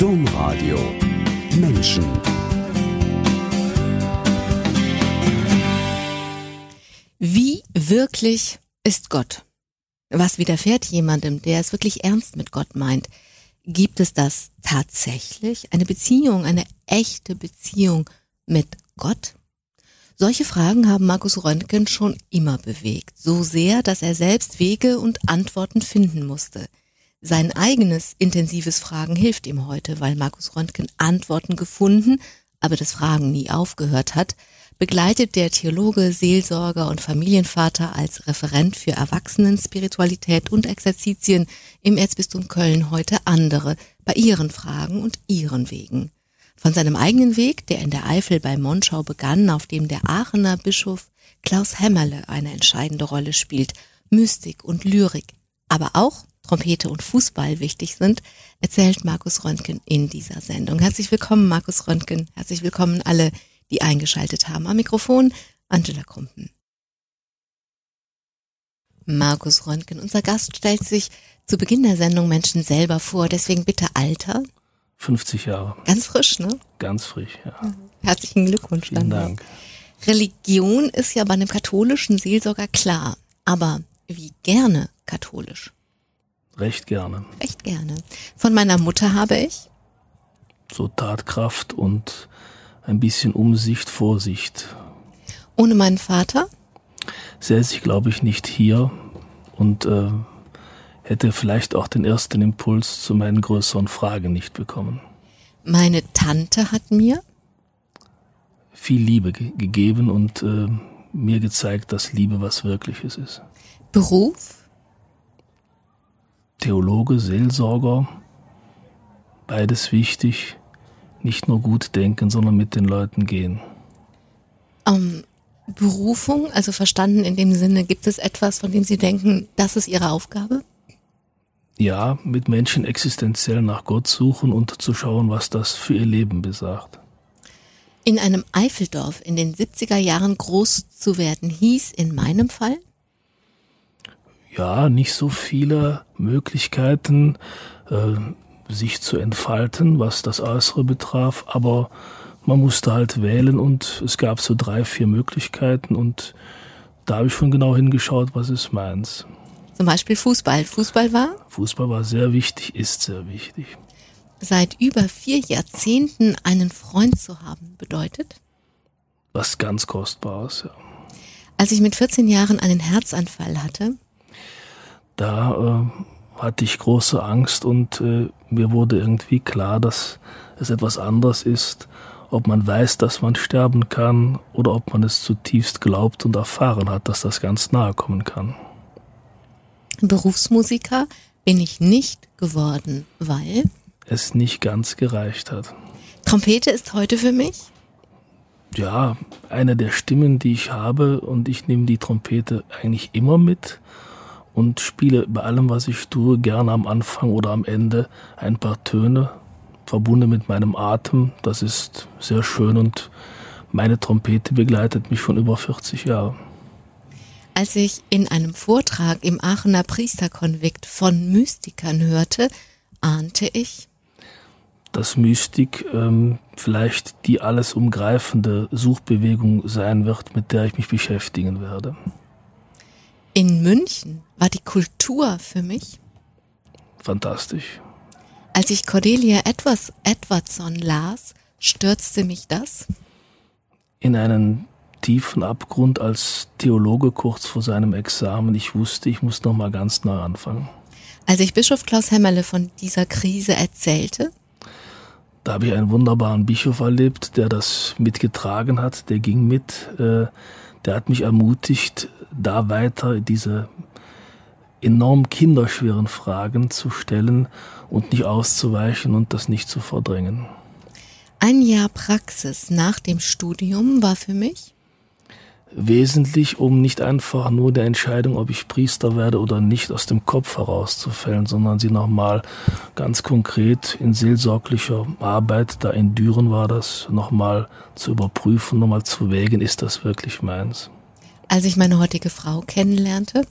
Domradio Menschen Wie wirklich ist Gott? Was widerfährt jemandem, der es wirklich ernst mit Gott meint? Gibt es das tatsächlich? Eine Beziehung, eine echte Beziehung mit Gott? Solche Fragen haben Markus Röntgen schon immer bewegt, so sehr, dass er selbst Wege und Antworten finden musste. Sein eigenes intensives Fragen hilft ihm heute, weil Markus Röntgen Antworten gefunden, aber das Fragen nie aufgehört hat, begleitet der Theologe, Seelsorger und Familienvater als Referent für Erwachsenenspiritualität und Exerzitien im Erzbistum Köln heute andere bei ihren Fragen und ihren Wegen. Von seinem eigenen Weg, der in der Eifel bei Monschau begann, auf dem der Aachener Bischof Klaus Hämmerle eine entscheidende Rolle spielt, Mystik und Lyrik, aber auch Trompete und Fußball wichtig sind, erzählt Markus Röntgen in dieser Sendung. Herzlich willkommen, Markus Röntgen. Herzlich willkommen alle, die eingeschaltet haben. Am Mikrofon Angela Krumpen. Markus Röntgen, unser Gast stellt sich zu Beginn der Sendung Menschen selber vor, deswegen bitte Alter. 50 Jahre. Ganz frisch, ne? Ganz frisch, ja. Herzlichen Glückwunsch. Vielen dann Dank. Religion ist ja bei einem katholischen Seelsorger klar, aber wie gerne katholisch? Recht gerne. Recht gerne. Von meiner Mutter habe ich So Tatkraft und ein bisschen Umsicht, Vorsicht. ohne meinen Vater Säße ich, glaube ich, nicht hier und äh, hätte vielleicht auch den ersten Impuls zu meinen größeren Fragen nicht bekommen. Meine Tante hat mir Viel Liebe ge gegeben und äh, mir gezeigt, dass Liebe was Wirkliches ist. Beruf, Theologe, Seelsorger, beides wichtig. Nicht nur gut denken, sondern mit den Leuten gehen. ähm, Berufung, also verstanden in dem Sinne, gibt es etwas, von dem Sie denken, das ist Ihre Aufgabe? Ja, mit Menschen existenziell nach Gott suchen und zu schauen, was das für ihr Leben besagt. In einem Eifeldorf in den 70er Jahren groß zu werden, hieß in meinem Fall Ja, nicht so viele Möglichkeiten, äh, sich zu entfalten, was das Äußere betraf, aber man musste halt wählen und es gab so drei, vier Möglichkeiten und da habe ich schon genau hingeschaut, was ist meins. zum Beispiel Fußball. Fußball war Fußball war sehr wichtig, ist sehr wichtig. seit über vier Jahrzehnten einen Freund zu haben bedeutet? Was ganz Kostbares, ja. Als ich mit 14 Jahren einen Herzanfall hatte, da äh, hatte ich große Angst und äh, mir wurde irgendwie klar, dass es etwas anderes ist, ob man weiß, dass man sterben kann oder ob man es zutiefst glaubt und erfahren hat, dass das ganz nahe kommen kann. Berufsmusiker, bin ich nicht geworden, weil Es nicht ganz gereicht hat. Trompete ist heute für mich Ja, eine der Stimmen, die ich habe und ich nehme die Trompete eigentlich immer mit und spiele bei allem, was ich tue, gerne am Anfang oder am Ende ein paar Töne, verbunden mit meinem Atem. Das ist sehr schön und meine Trompete begleitet mich schon über 40 Jahre. Als ich in einem Vortrag im Aachener Priesterkonvikt von Mystikern hörte, ahnte ich, Dass Mystik ähm, vielleicht die alles umgreifende Suchbewegung sein wird, mit der ich mich beschäftigen werde. In München war die Kultur für mich. Fantastisch. Als ich Cordelia Edwards Edwardson las, stürzte mich das. in einen tiefen Abgrund als Theologe kurz vor seinem Examen. Ich wusste, ich muss noch mal ganz neu anfangen. Als ich Bischof Klaus Hämmerle von dieser Krise erzählte, Da habe ich einen wunderbaren Bischof erlebt, der das mitgetragen hat, der ging mit, äh, der hat mich ermutigt, da weiter diese enorm kinderschweren Fragen zu stellen und nicht auszuweichen und das nicht zu verdrängen. ein Jahr Praxis nach dem Studium war für mich wesentlich, um nicht einfach nur der Entscheidung, ob ich Priester werde oder nicht, aus dem Kopf herauszufällen, sondern sie nochmal ganz konkret in seelsorglicher Arbeit, da in Düren war das, nochmal zu überprüfen, nochmal zu wägen, ist das wirklich meins. als ich meine heutige Frau kennenlernte.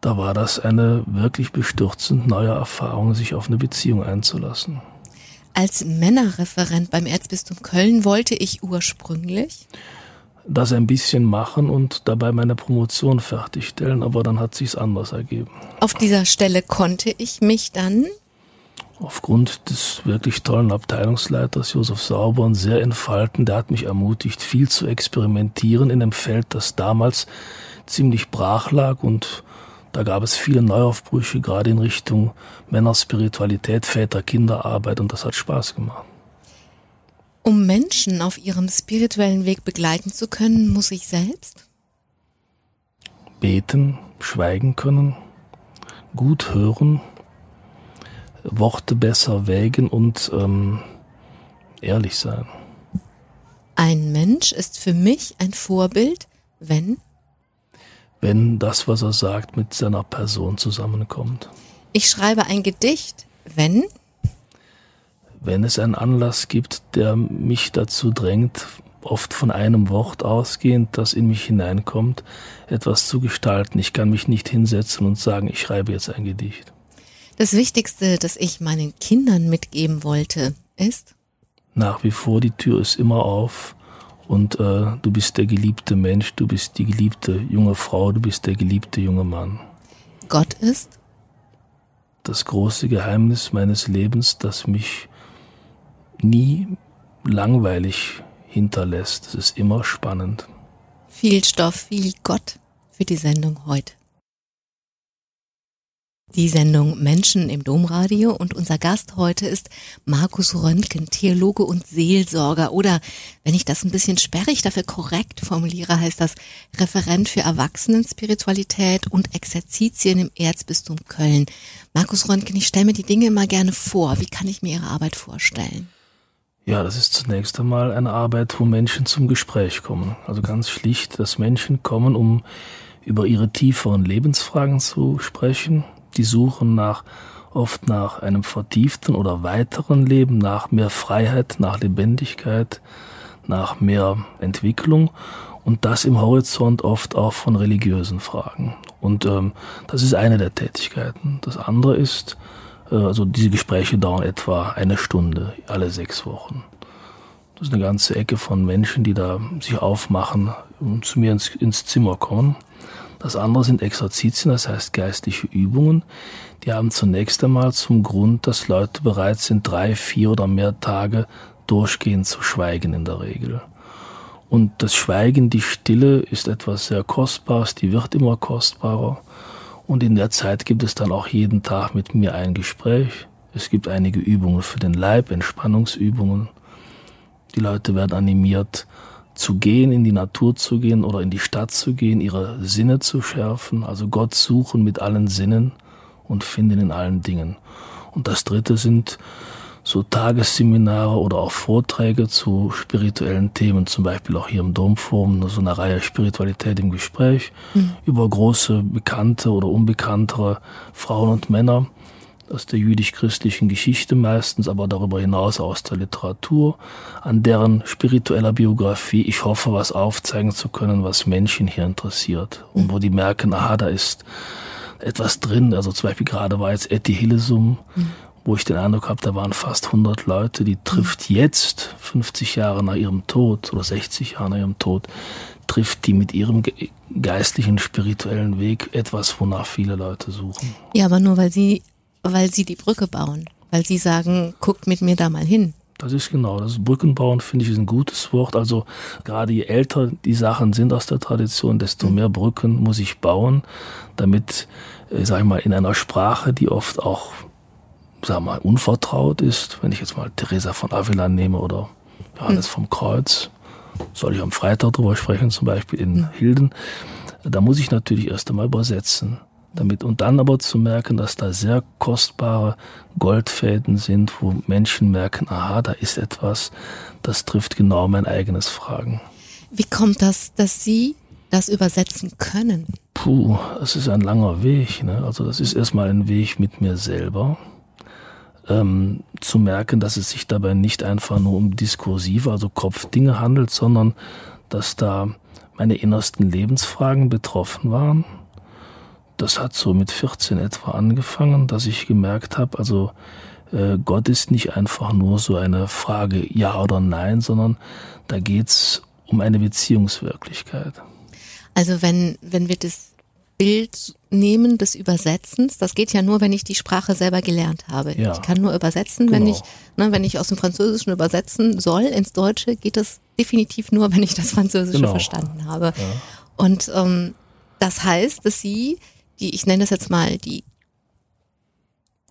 Da war das eine wirklich bestürzend neue Erfahrung, sich auf eine Beziehung einzulassen. Als Männerreferent beim Erzbistum Köln wollte ich ursprünglich das ein bisschen machen und dabei meine Promotion fertigstellen, aber dann hat sich's anders ergeben. Auf dieser Stelle konnte ich mich dann aufgrund des wirklich tollen Abteilungsleiters Josef Sauber sehr entfalten. Der hat mich ermutigt, viel zu experimentieren in einem Feld, das damals ziemlich brach lag und da gab es viele Neuaufbrüche, gerade in Richtung Männerspiritualität, Väter-Kinderarbeit und das hat Spaß gemacht. Um Menschen auf ihrem spirituellen Weg begleiten zu können, muss ich selbst beten, schweigen können, gut hören, Worte besser wägen und ähm, ehrlich sein. Ein Mensch ist für mich ein Vorbild, wenn wenn das, was er sagt, mit seiner Person zusammenkommt. Ich schreibe ein Gedicht, wenn wenn es einen Anlass gibt, der mich dazu drängt, oft von einem Wort ausgehend, das in mich hineinkommt, etwas zu gestalten. Ich kann mich nicht hinsetzen und sagen, ich schreibe jetzt ein Gedicht. Das Wichtigste, das ich meinen Kindern mitgeben wollte, ist? Nach wie vor, die Tür ist immer auf und äh, du bist der geliebte Mensch, du bist die geliebte junge Frau, du bist der geliebte junge Mann. Gott ist? Das große Geheimnis meines Lebens, das mich nie langweilig hinterlässt. Es ist immer spannend. Viel Stoff, viel Gott für die Sendung heute die Sendung Menschen im Domradio und unser Gast heute ist Markus Röntgen, Theologe und Seelsorger oder, wenn ich das ein bisschen sperrig dafür korrekt formuliere, heißt das Referent für Erwachsenenspiritualität und Exerzitien im Erzbistum Köln. Markus Röntgen, ich stelle mir die Dinge immer gerne vor. Wie kann ich mir Ihre Arbeit vorstellen? Ja, das ist zunächst einmal eine Arbeit, wo Menschen zum Gespräch kommen. Also ganz schlicht, dass Menschen kommen, um über ihre tieferen Lebensfragen zu sprechen, die suchen nach oft nach einem vertieften oder weiteren Leben, nach mehr Freiheit, nach Lebendigkeit, nach mehr Entwicklung und das im Horizont oft auch von religiösen Fragen. Und ähm, das ist eine der Tätigkeiten. Das andere ist, also diese Gespräche dauern etwa eine Stunde alle sechs Wochen. Das ist eine ganze Ecke von Menschen, die da sich aufmachen und zu mir ins, ins Zimmer kommen. Das andere sind Exerzitien, das heißt geistliche Übungen. Die haben zunächst einmal zum Grund, dass Leute bereit sind, drei, vier oder mehr Tage durchgehend zu schweigen in der Regel. Und das Schweigen, die Stille ist etwas sehr Kostbares, die wird immer kostbarer. Und in der Zeit gibt es dann auch jeden Tag mit mir ein Gespräch. Es gibt einige Übungen für den Leib, Entspannungsübungen. Die Leute werden animiert, zu gehen, in die Natur zu gehen oder in die Stadt zu gehen, ihre Sinne zu schärfen, also Gott suchen mit allen Sinnen und finden in allen Dingen. Und das dritte sind so Tagesseminare oder auch Vorträge zu spirituellen Themen, zum Beispiel auch hier im Domforum, so eine Reihe Spiritualität im Gespräch mhm. über große, bekannte oder unbekanntere Frauen und Männer aus der jüdisch-christlichen Geschichte meistens, aber darüber hinaus aus der Literatur, an deren spiritueller Biografie ich hoffe, was aufzeigen zu können, was Menschen hier interessiert. Und wo die merken, aha, da ist etwas drin. Also zum Beispiel gerade war jetzt Etty Hillesum, mhm. Wo ich den Eindruck habe, da waren fast 100 Leute, die trifft jetzt, 50 Jahre nach ihrem Tod oder 60 Jahre nach ihrem Tod, trifft die mit ihrem geistlichen, spirituellen Weg etwas, wonach viele Leute suchen. Ja, aber nur weil sie weil sie die Brücke bauen, weil sie sagen, guckt mit mir da mal hin. Das ist genau, das Brückenbauen finde ich ist ein gutes Wort. Also gerade je älter die Sachen sind aus der Tradition, desto mhm. mehr Brücken muss ich bauen, damit, äh, sag ich mal, in einer Sprache, die oft auch, sag mal, unvertraut ist, wenn ich jetzt mal Teresa von Avila nehme oder Johannes mhm. vom Kreuz, soll ich am Freitag drüber sprechen, zum Beispiel in mhm. Hilden, da muss ich natürlich erst einmal übersetzen damit und dann aber zu merken, dass da sehr kostbare Goldfäden sind, wo Menschen merken, aha, da ist etwas, das trifft genau mein eigenes Fragen. Wie kommt das, dass Sie das übersetzen können? Puh, das ist ein langer Weg. Ne? Also das ist erstmal ein Weg mit mir selber. Ähm, zu merken, dass es sich dabei nicht einfach nur um diskursive, also Kopfdinge handelt, sondern dass da meine innersten Lebensfragen betroffen waren das hat so mit 14 etwa angefangen, dass ich gemerkt habe, also äh, Gott ist nicht einfach nur so eine Frage ja oder nein, sondern da geht's um eine Beziehungswirklichkeit. Also wenn, wenn wir das Bild nehmen des Übersetzens, das geht ja nur, wenn ich die Sprache selber gelernt habe. Ja. Ich kann nur übersetzen, wenn Genau. ich, ne, wenn ich aus dem Französischen übersetzen soll ins Deutsche, geht das definitiv nur, wenn ich das Französische Genau. verstanden habe. Und ähm, das heißt, dass Sie, die, ich nenne das jetzt mal die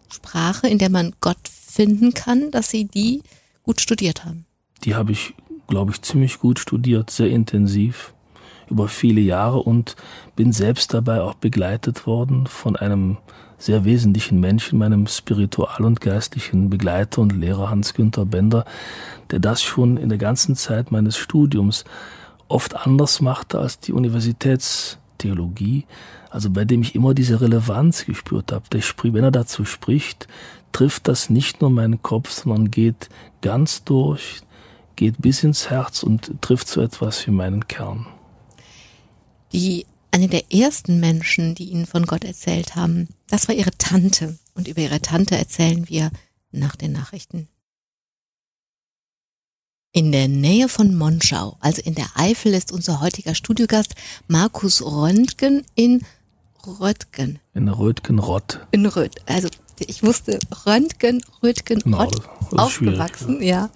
Sprache, in der man Gott finden kann, dass Sie die gut studiert haben. Die habe ich, glaube ich, ziemlich gut studiert, sehr intensiv über viele Jahre und bin selbst dabei auch begleitet worden von einem sehr wesentlichen Menschen, meinem spiritual- und geistlichen Begleiter und Lehrer Hans-Günther Bender, der das schon in der ganzen Zeit meines Studiums oft anders machte als die Universitätstheologie, also bei dem ich immer diese Relevanz gespürt habe. Wenn er dazu spricht, trifft das nicht nur meinen Kopf, sondern geht ganz durch, geht bis ins Herz und trifft so etwas wie meinen Kern. Die eine der ersten Menschen, die ihnen von Gott erzählt haben, das war ihre Tante. Und über ihre Tante erzählen wir nach den Nachrichten. In der Nähe von Monschau, also in der Eifel, ist unser heutiger Studiogast Markus Röntgen in Röttgen. In Rötgenrott. In Röt. Also ich wusste Röntgen, Röttgen, Genau, Rott, ist aufgewachsen, ja.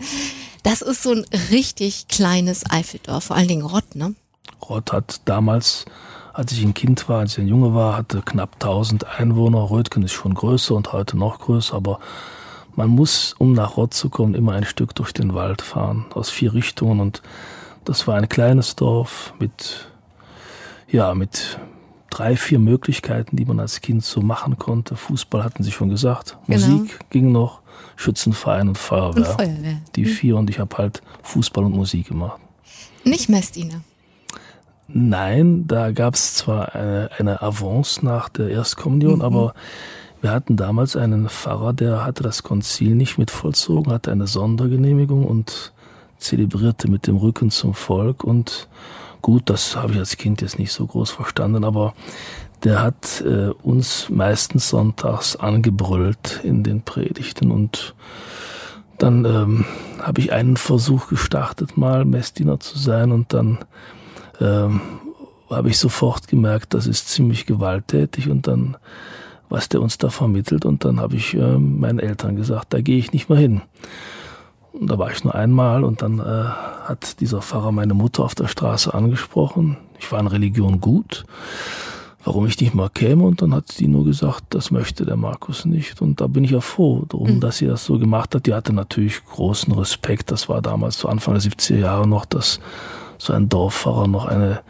Das ist so ein richtig kleines Eifeldorf, vor allen Dingen Rott, ne? Rott hat damals, als ich ein Kind war, als ich ein Junge war, hatte knapp 1000 Einwohner. Rötgen ist schon größer und heute noch größer, aber man muss, um nach Rott zu kommen, immer ein Stück durch den Wald fahren, aus vier Richtungen und das war ein kleines Dorf mit, ja, mit drei, vier Möglichkeiten, die man als Kind so machen konnte. Fußball hatten Sie schon gesagt, Genau. Musik ging noch, Schützenverein und Feuerwehr. Und Feuerwehr. Die vier und ich habe halt Fußball und Musik gemacht. Nicht Messdiener. Nein, da gab es zwar eine, eine Avance nach der Erstkommunion, Mhm. aber wir hatten damals einen Pfarrer, der hatte das Konzil nicht mit vollzogen, hatte eine Sondergenehmigung und zelebrierte mit dem Rücken zum Volk. Und gut, das habe ich als Kind jetzt nicht so groß verstanden, aber der hat äh, uns meistens sonntags angebrüllt in den Predigten und dann ähm, habe ich einen Versuch gestartet, mal Messdiener zu sein und dann ähm, habe ich sofort gemerkt, das ist ziemlich gewalttätig und dann, was der uns da vermittelt und dann habe ich ähm, meinen Eltern gesagt, da gehe ich nicht mehr hin. Und da war ich nur einmal und dann äh, hat dieser Pfarrer meine Mutter auf der Straße angesprochen. Ich war in Religion gut, warum ich nicht mal käme und dann hat sie nur gesagt, das möchte der Markus nicht und da bin ich ja froh drum, dass sie das so gemacht hat. Die hatte natürlich großen Respekt, das war damals zu Anfang der 70er Jahre noch, dass so ein Dorfpfarrer noch eine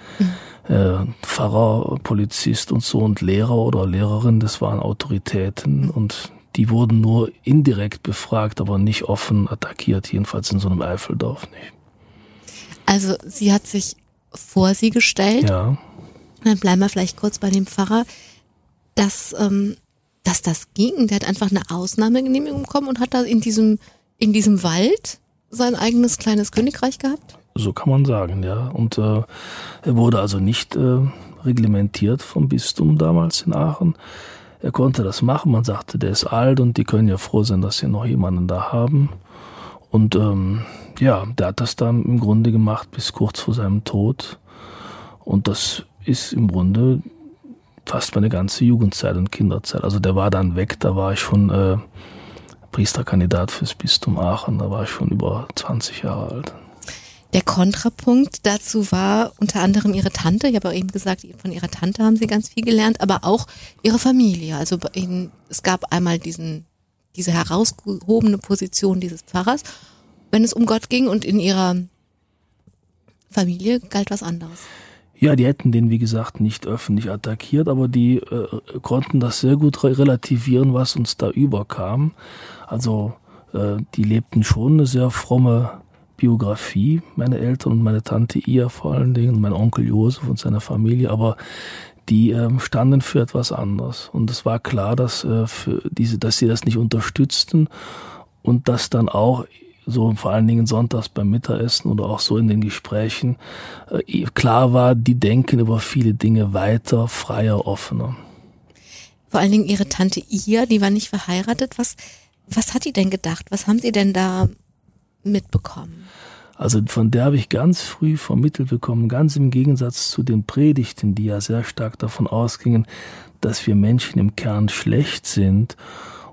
äh, Pfarrer, Polizist und so und Lehrer oder Lehrerin, das waren Autoritäten und die wurden nur indirekt befragt, aber nicht offen attackiert, jedenfalls in so einem Eifeldorf nicht. Also sie hat sich vor sie gestellt. Ja, Dann bleiben wir vielleicht kurz bei dem Pfarrer, dass, ähm, dass das ging. Der hat einfach eine Ausnahmegenehmigung bekommen und hat da in diesem, in diesem Wald sein eigenes kleines Königreich gehabt. so kann man sagen, ja. Und äh, er wurde also nicht äh, reglementiert vom Bistum damals in Aachen. Er konnte das machen. Man sagte, der ist alt und die können ja froh sein, dass sie noch jemanden da haben. Und ähm, ja, der hat das dann im Grunde gemacht bis kurz vor seinem Tod. Und das ist im Grunde fast meine ganze Jugendzeit und Kinderzeit. Also der war dann weg, da war ich schon äh, Priesterkandidat fürs Bistum Aachen, da war ich schon über 20 Jahre alt. Der Kontrapunkt dazu war unter anderem ihre Tante. Ich habe auch eben gesagt, von ihrer Tante haben sie ganz viel gelernt, aber auch ihre Familie. Also ihnen, es gab einmal diesen, diese herausgehobene Position dieses Pfarrers, wenn es um Gott ging und in ihrer Familie galt was anderes. Ja, die hätten den, wie gesagt, nicht öffentlich attackiert, aber die äh, konnten das sehr gut re relativieren, was uns da überkam. Also äh, die lebten schon eine sehr fromme Biografie, meine Eltern und meine Tante ihr vor allen Dingen, und mein Onkel Josef und seine Familie, aber die ähm, standen für etwas anderes. Und es war klar, dass, äh, für diese, dass sie das nicht unterstützten und dass dann auch so vor allen Dingen sonntags beim Mittagessen oder auch so in den Gesprächen äh, klar war, die denken über viele Dinge weiter, freier, offener. Vor allen Dingen ihre Tante Ia, die war nicht verheiratet. Was, Was hat die denn gedacht? Was haben Sie denn da mitbekommen? Also von der habe ich ganz früh vermittelt bekommen, ganz im Gegensatz zu den Predigten, die ja sehr stark davon ausgingen, dass wir Menschen im Kern schlecht sind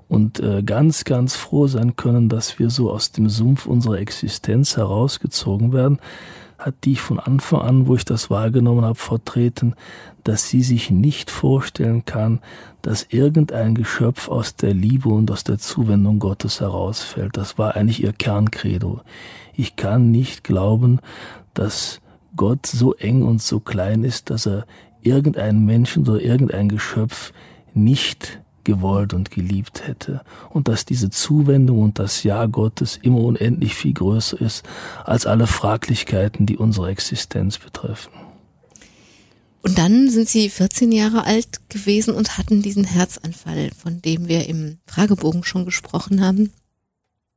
und äh, ganz, ganz froh sein können, dass wir so aus dem Sumpf unserer Existenz herausgezogen werden, hat die von Anfang an, wo ich das wahrgenommen habe, vertreten, dass sie sich nicht vorstellen kann, dass irgendein Geschöpf aus der Liebe und aus der Zuwendung Gottes herausfällt. Das war eigentlich ihr Kerncredo ich kann nicht glauben, dass Gott so eng und so klein ist, dass er irgendeinen Menschen oder irgendein Geschöpf nicht gewollt und geliebt hätte und dass diese Zuwendung und das Ja Gottes immer unendlich viel größer ist als alle Fraglichkeiten, die unsere Existenz betreffen. Und dann sind Sie 14 Jahre alt gewesen und hatten diesen Herzanfall, von dem wir im Fragebogen schon gesprochen haben.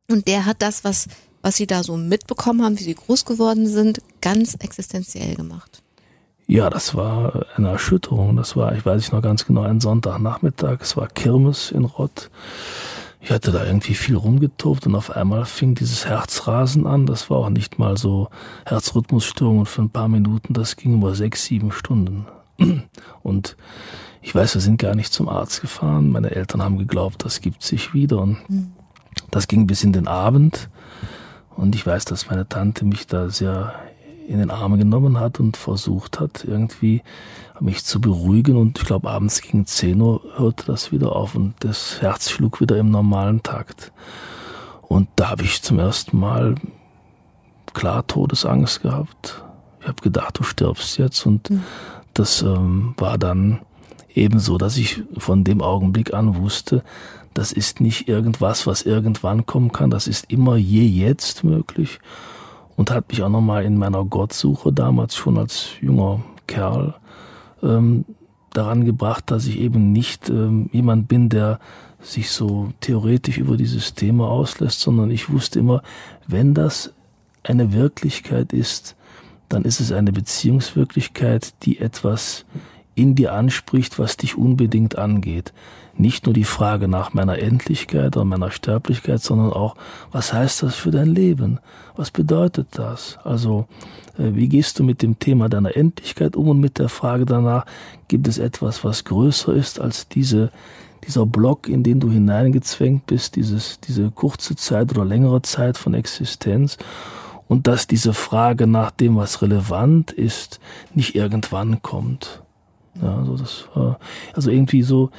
Und der hat das, was was Sie da so mitbekommen haben, wie Sie groß geworden sind, ganz existenziell gemacht? Ja, das war eine Erschütterung. Das war, ich weiß noch ganz genau, ein Sonntagnachmittag. Es war Kirmes in Rott. Ich hatte da irgendwie viel rumgetobt und auf einmal fing dieses Herzrasen an. Das war auch nicht mal so Herzrhythmusstörungen für ein paar Minuten. Das ging über sechs, sieben Stunden. Und ich weiß, wir sind gar nicht zum Arzt gefahren. Meine Eltern haben geglaubt, das gibt sich wieder. Und hm. das ging bis in den Abend. Und ich weiß, dass meine Tante mich da sehr in den Arm genommen hat und versucht hat, irgendwie mich zu beruhigen. Und ich glaube, abends gegen 10 Uhr hörte das wieder auf und das Herz schlug wieder im normalen Takt. Und da habe ich zum ersten Mal klar Todesangst gehabt. Ich habe gedacht, du stirbst jetzt. Und mhm. das ähm, war dann eben so, dass ich von dem Augenblick an wusste, das ist nicht irgendwas, was irgendwann kommen kann. Das ist immer je jetzt möglich. Und hat mich auch nochmal in meiner Gottsuche damals schon als junger Kerl ähm, daran gebracht, dass ich eben nicht ähm, jemand bin, der sich so theoretisch über dieses Thema auslässt, sondern ich wusste immer, wenn das eine Wirklichkeit ist, dann ist es eine Beziehungswirklichkeit, die etwas in dir anspricht, was dich unbedingt angeht nicht nur die Frage nach meiner Endlichkeit oder meiner Sterblichkeit, sondern auch, was heißt das für dein Leben? Was bedeutet das? Also, äh, wie gehst du mit dem Thema deiner Endlichkeit um und mit der Frage danach, gibt es etwas, was größer ist als diese, dieser Block, in den du hineingezwängt bist, dieses, diese kurze Zeit oder längere Zeit von Existenz? Und dass diese Frage nach dem, was relevant ist, nicht irgendwann kommt. Ja, also das war, also irgendwie so,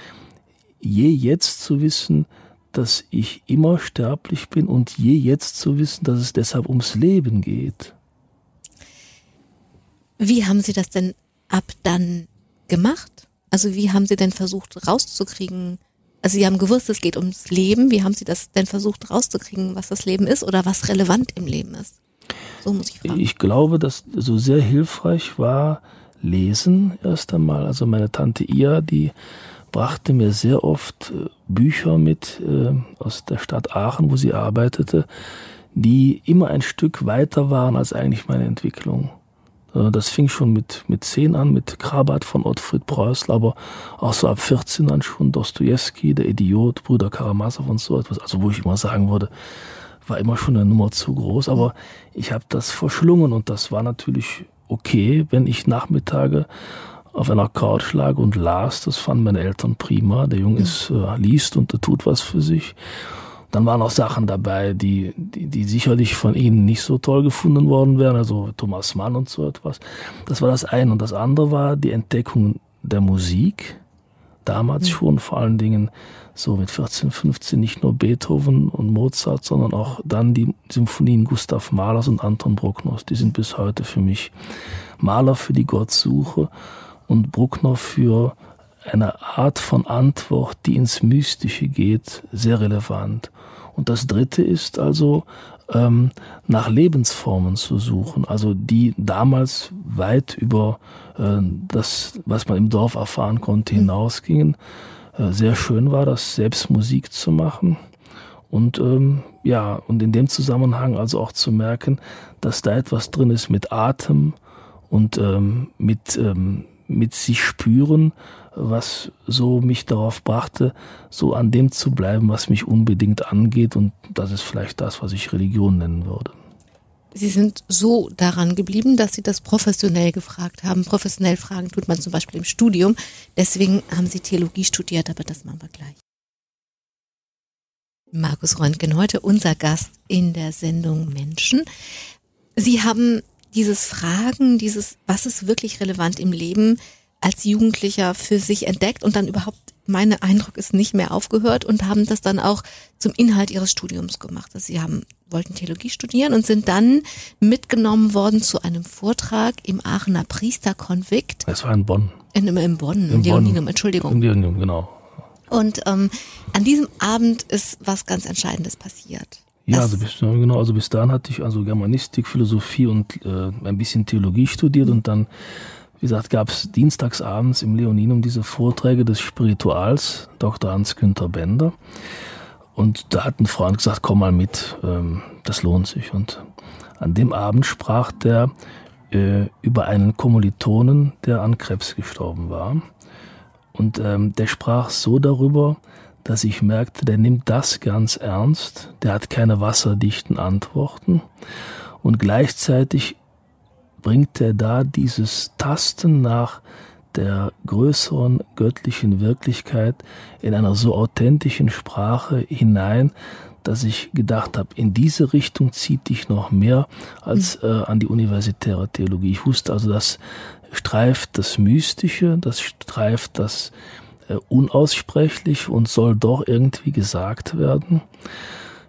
je jetzt zu wissen, dass ich immer sterblich bin und je jetzt zu wissen, dass es deshalb ums Leben geht. Wie haben Sie das denn ab dann gemacht? Also wie haben Sie denn versucht rauszukriegen? Also Sie haben gewusst, es geht ums Leben. Wie haben Sie das denn versucht rauszukriegen, was das Leben ist oder was relevant im Leben ist? So muss ich fragen. Ich glaube, dass so sehr hilfreich war Lesen erst einmal. Also meine Tante Ia, die brachte mir sehr oft äh, Bücher mit äh, aus der Stadt Aachen, wo sie arbeitete, die immer ein Stück weiter waren als eigentlich meine Entwicklung. Äh, das fing schon mit, mit 10 an, mit Krabat von Ottfried Preußl, aber auch so ab 14 an schon Dostoevsky, der Idiot, Brüder Karamasow und so etwas. Also wo ich immer sagen würde, war immer schon eine Nummer zu groß, aber ich habe das verschlungen und das war natürlich okay, wenn ich Nachmittage auf einer Couch lag und las. Das fanden meine Eltern prima. Der Junge ist, äh, liest und er tut was für sich. Dann waren auch Sachen dabei, die, die, die sicherlich von ihnen nicht so toll gefunden worden wären, also Thomas Mann und so etwas. Das war das eine. Und das andere war die Entdeckung der Musik. Damals mhm. schon, vor allen Dingen so mit 14, 15, nicht nur Beethoven und Mozart, sondern auch dann die Symphonien Gustav Mahlers und Anton Bruckners. Die sind bis heute für mich Maler für die Gottsuche und Bruckner für eine Art von Antwort, die ins Mystische geht, sehr relevant. Und das Dritte ist also ähm, nach Lebensformen zu suchen, also die damals weit über äh, das, was man im Dorf erfahren konnte, hinausgingen. Äh, sehr schön war das, selbst Musik zu machen. Und ähm, ja, und in dem Zusammenhang also auch zu merken, dass da etwas drin ist mit Atem und ähm, mit ähm, mit sich spüren, was so mich darauf brachte, so an dem zu bleiben, was mich unbedingt angeht. Und das ist vielleicht das, was ich Religion nennen würde. Sie sind so daran geblieben, dass Sie das professionell gefragt haben. Professionell fragen tut man zum Beispiel im Studium. Deswegen haben Sie Theologie studiert, aber das machen wir gleich. Markus Röntgen, heute unser Gast in der Sendung Menschen. Sie haben dieses Fragen, dieses, was ist wirklich relevant im Leben, als Jugendlicher für sich entdeckt und dann überhaupt, mein Eindruck ist, nicht mehr aufgehört und haben das dann auch zum Inhalt ihres Studiums gemacht. Also sie haben, wollten Theologie studieren und sind dann mitgenommen worden zu einem Vortrag im Aachener Priesterkonvikt. Es war in Bonn. In, in Bonn, in Leoninum, Entschuldigung. In Leoninum, genau. Und ähm, an diesem Abend ist was ganz Entscheidendes passiert. Ja, also bis, genau, also bis dahin hatte ich also Germanistik, Philosophie und äh, ein bisschen Theologie studiert und dann, wie gesagt, gab es dienstagsabends im Leoninum diese Vorträge des Spirituals, Dr. Hans-Günther Bender. Und da hat ein Freund gesagt, komm mal mit, ähm, das lohnt sich. Und an dem Abend sprach der äh, über einen Kommilitonen, der an Krebs gestorben war. Und ähm, der sprach so darüber, dass ich merkte, der nimmt das ganz ernst, der hat keine wasserdichten Antworten und gleichzeitig bringt er da dieses Tasten nach der größeren göttlichen Wirklichkeit in einer so authentischen Sprache hinein, dass ich gedacht habe, in diese Richtung zieht dich noch mehr als äh, an die universitäre Theologie. Ich wusste also, das streift das Mystische, das streift das äh, unaussprechlich und soll doch irgendwie gesagt werden.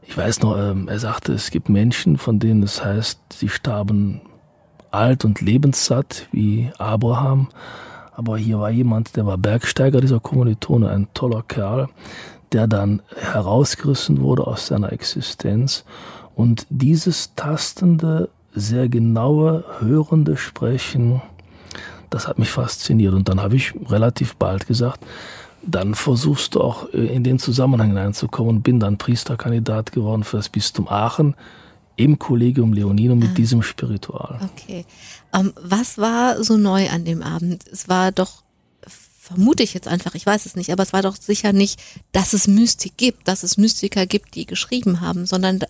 Ich weiß noch, ähm, er sagte, es gibt Menschen, von denen es heißt, sie starben alt und lebenssatt, wie Abraham. Aber hier war jemand, der war Bergsteiger, dieser Kommilitone, ein toller Kerl, der dann herausgerissen wurde aus seiner Existenz. Und dieses tastende, sehr genaue, hörende Sprechen, das hat mich fasziniert. Und dann habe ich relativ bald gesagt, dann versuchst du auch äh, in den Zusammenhang hineinzukommen und bin dann Priesterkandidat geworden für das Bistum Aachen im Kollegium Leoninum mit ah. diesem Spiritual. Okay. Um, ähm, was war so neu an dem Abend? Es war doch, vermute ich jetzt einfach, ich weiß es nicht, aber es war doch sicher nicht, dass es Mystik gibt, dass es Mystiker gibt, die geschrieben haben, sondern,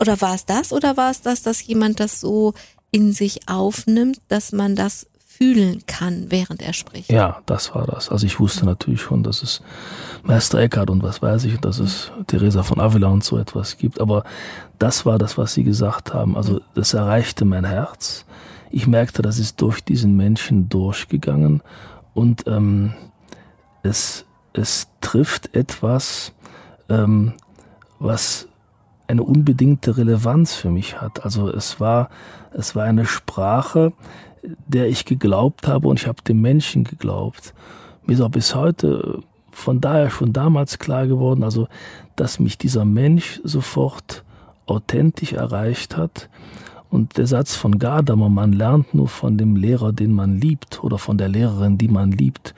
oder war es das oder war es das, dass jemand das so in sich aufnimmt, dass man das fühlen kann, während er spricht. Ja, das war das. Also ich wusste natürlich schon, dass es Meister Eckhart und was weiß ich, dass es Theresa von Avila und so etwas gibt. Aber das war das, was sie gesagt haben. Also das erreichte mein Herz. Ich merkte, das ist durch diesen Menschen durchgegangen und ähm, es, es trifft etwas, ähm, was eine unbedingte Relevanz für mich hat. Also es war, es war eine Sprache, der ich geglaubt habe und ich habe dem Menschen geglaubt. Mir ist auch bis heute von daher schon damals klar geworden, also dass mich dieser Mensch sofort authentisch erreicht hat. Und der Satz von Gadamer, man lernt nur von dem Lehrer, den man liebt, oder von der Lehrerin, die man liebt,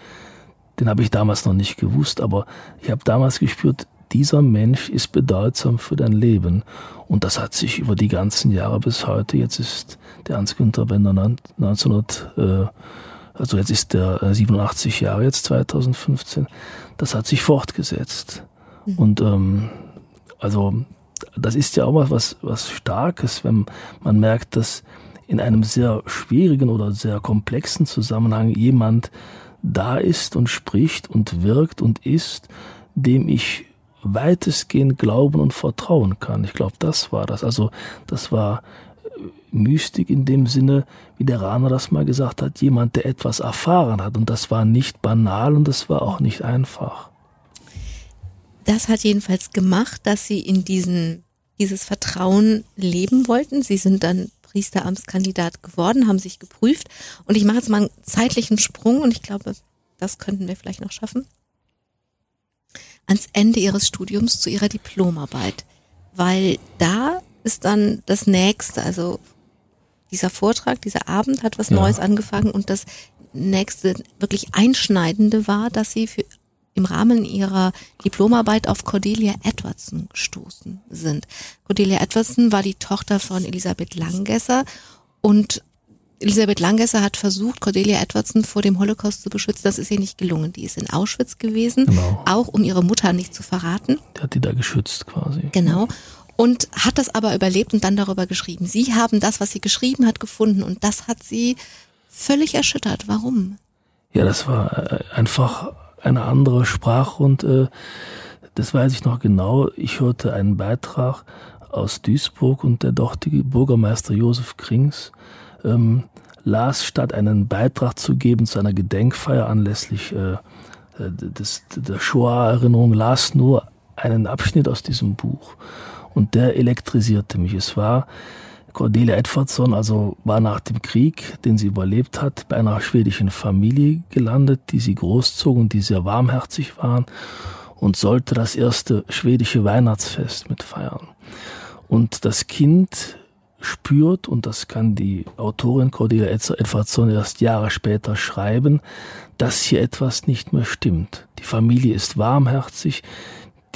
den habe ich damals noch nicht gewusst, aber ich habe damals gespürt, dieser Mensch ist bedeutsam für dein Leben. Und das hat sich über die ganzen Jahre bis heute, jetzt ist der Hans-Günther Bender 1900, äh, also jetzt ist der 87 Jahre, jetzt 2015, das hat sich fortgesetzt. Mhm. Und ähm, also das ist ja auch was, was Starkes, wenn man merkt, dass in einem sehr schwierigen oder sehr komplexen Zusammenhang jemand da ist und spricht und wirkt und ist, dem ich weitestgehend glauben und vertrauen kann. Ich glaube, das war das. Also das war äh, Mystik in dem Sinne, wie der Rana das mal gesagt hat, jemand, der etwas erfahren hat. Und das war nicht banal und das war auch nicht einfach. Das hat jedenfalls gemacht, dass Sie in diesen, dieses Vertrauen leben wollten. Sie sind dann Priesteramtskandidat geworden, haben sich geprüft. Und ich mache jetzt mal einen zeitlichen Sprung und ich glaube, das könnten wir vielleicht noch schaffen ans Ende ihres Studiums zu ihrer Diplomarbeit, weil da ist dann das nächste, also dieser Vortrag, dieser Abend hat was ja. Neues angefangen und das nächste wirklich einschneidende war, dass sie für, im Rahmen ihrer Diplomarbeit auf Cordelia Edwardson gestoßen sind. Cordelia Edwardson war die Tochter von Elisabeth Langgesser und Elisabeth Langesser hat versucht, Cordelia Edwardson vor dem Holocaust zu beschützen. Das ist ihr nicht gelungen. Die ist in Auschwitz gewesen, genau. auch um ihre Mutter nicht zu verraten. Die hat die da geschützt quasi. Genau. Und hat das aber überlebt und dann darüber geschrieben. Sie haben das, was sie geschrieben hat, gefunden und das hat sie völlig erschüttert. Warum? Ja, das war äh, einfach eine andere Sprache und äh, das weiß ich noch genau. Ich hörte einen Beitrag aus Duisburg und der dortige Bürgermeister Josef Krings ähm, las, statt einen Beitrag zu geben zu einer Gedenkfeier anlässlich äh, äh des, der Shoah-Erinnerung, las nur einen Abschnitt aus diesem Buch. Und der elektrisierte mich. Es war Cordelia Edvardsson, also war nach dem Krieg, den sie überlebt hat, bei einer schwedischen Familie gelandet, die sie großzogen, die sehr warmherzig waren und sollte das erste schwedische Weihnachtsfest mitfeiern. Und das Kind spürt, und das kann die Autorin Cordelia Edvardsson erst Jahre später schreiben, dass hier etwas nicht mehr stimmt. Die Familie ist warmherzig,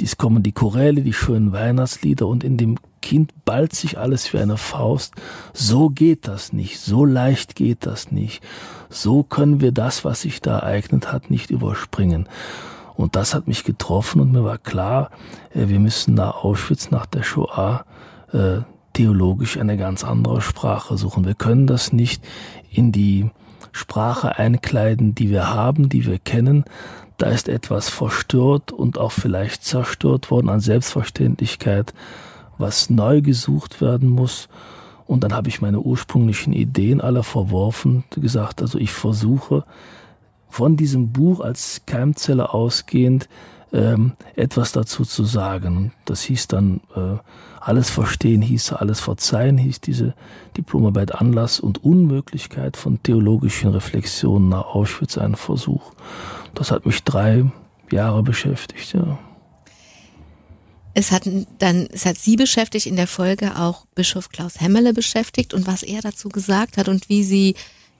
es kommen die Choräle, die schönen Weihnachtslieder und in dem Kind ballt sich alles wie eine Faust. So geht das nicht, so leicht geht das nicht. So können wir das, was sich da ereignet hat, nicht überspringen. Und das hat mich getroffen und mir war klar, äh, wir müssen nach Auschwitz, nach der Shoah, äh, theologisch eine ganz andere Sprache suchen. Wir können das nicht in die Sprache einkleiden, die wir haben, die wir kennen. Da ist etwas verstört und auch vielleicht zerstört worden an Selbstverständlichkeit, was neu gesucht werden muss. Und dann habe ich meine ursprünglichen Ideen alle verworfen, gesagt, also ich versuche von diesem Buch als Keimzelle ausgehend ähm, etwas dazu zu sagen. Das hieß dann äh, alles verstehen, hieß alles verzeihen, hieß diese Diplomarbeit Anlass und Unmöglichkeit von theologischen Reflexionen nach Auschwitz ein Versuch. Das hat mich drei Jahre beschäftigt, ja. Es hat dann, es hat Sie beschäftigt, in der Folge auch Bischof Klaus Hemmele beschäftigt und was er dazu gesagt hat und wie Sie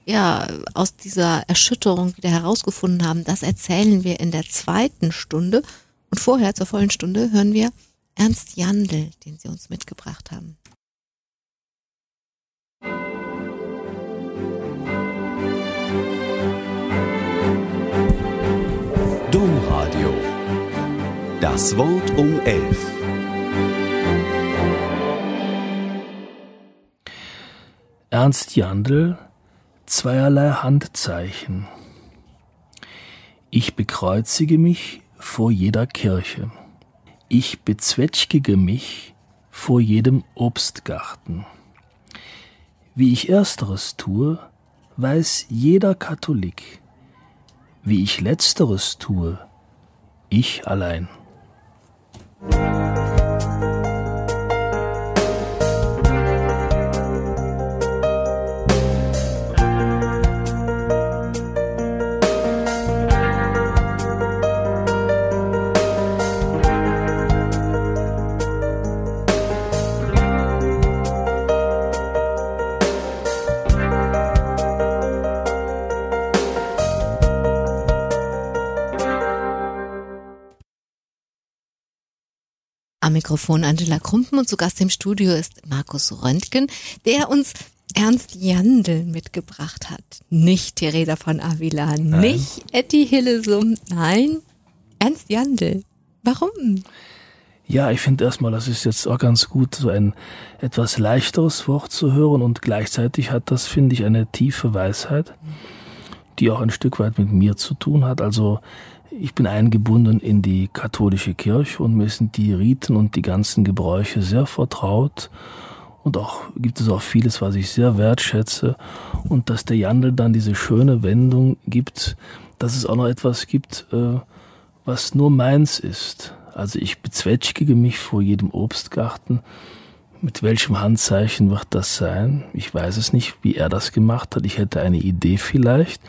ja, aus dieser Erschütterung wieder herausgefunden haben, das erzählen wir in der zweiten Stunde. Und vorher, zur vollen Stunde, hören wir Ernst Jandl, den Sie uns mitgebracht haben. Domradio. Das Wort um elf. Ernst Jandl zweierlei Handzeichen. Ich bekreuzige mich vor jeder Kirche. Ich bezwetschgige mich vor jedem Obstgarten. Wie ich ersteres tue, weiß jeder Katholik. Wie ich letzteres tue, ich allein. Am Mikrofon Angela Krumpen und zu Gast im Studio ist Markus Röntgen, der uns Ernst Jandl mitgebracht hat. Nicht Theresa von Avila, nein. nicht Etty Hillesum, nein, Ernst Jandl. Warum? Ja, ich finde erstmal, das ist jetzt auch ganz gut, so ein etwas leichteres Wort zu hören und gleichzeitig hat das, finde ich, eine tiefe Weisheit, die auch ein Stück weit mit mir zu tun hat. Also ich bin eingebunden in die katholische Kirche und mir sind die Riten und die ganzen Gebräuche sehr vertraut. Und auch gibt es auch vieles, was ich sehr wertschätze. Und dass der Jandl dann diese schöne Wendung gibt, dass es auch noch etwas gibt, äh, was nur meins ist. Also ich bezwetschige mich vor jedem Obstgarten. Mit welchem Handzeichen wird das sein? Ich weiß es nicht, wie er das gemacht hat. Ich hätte eine Idee vielleicht.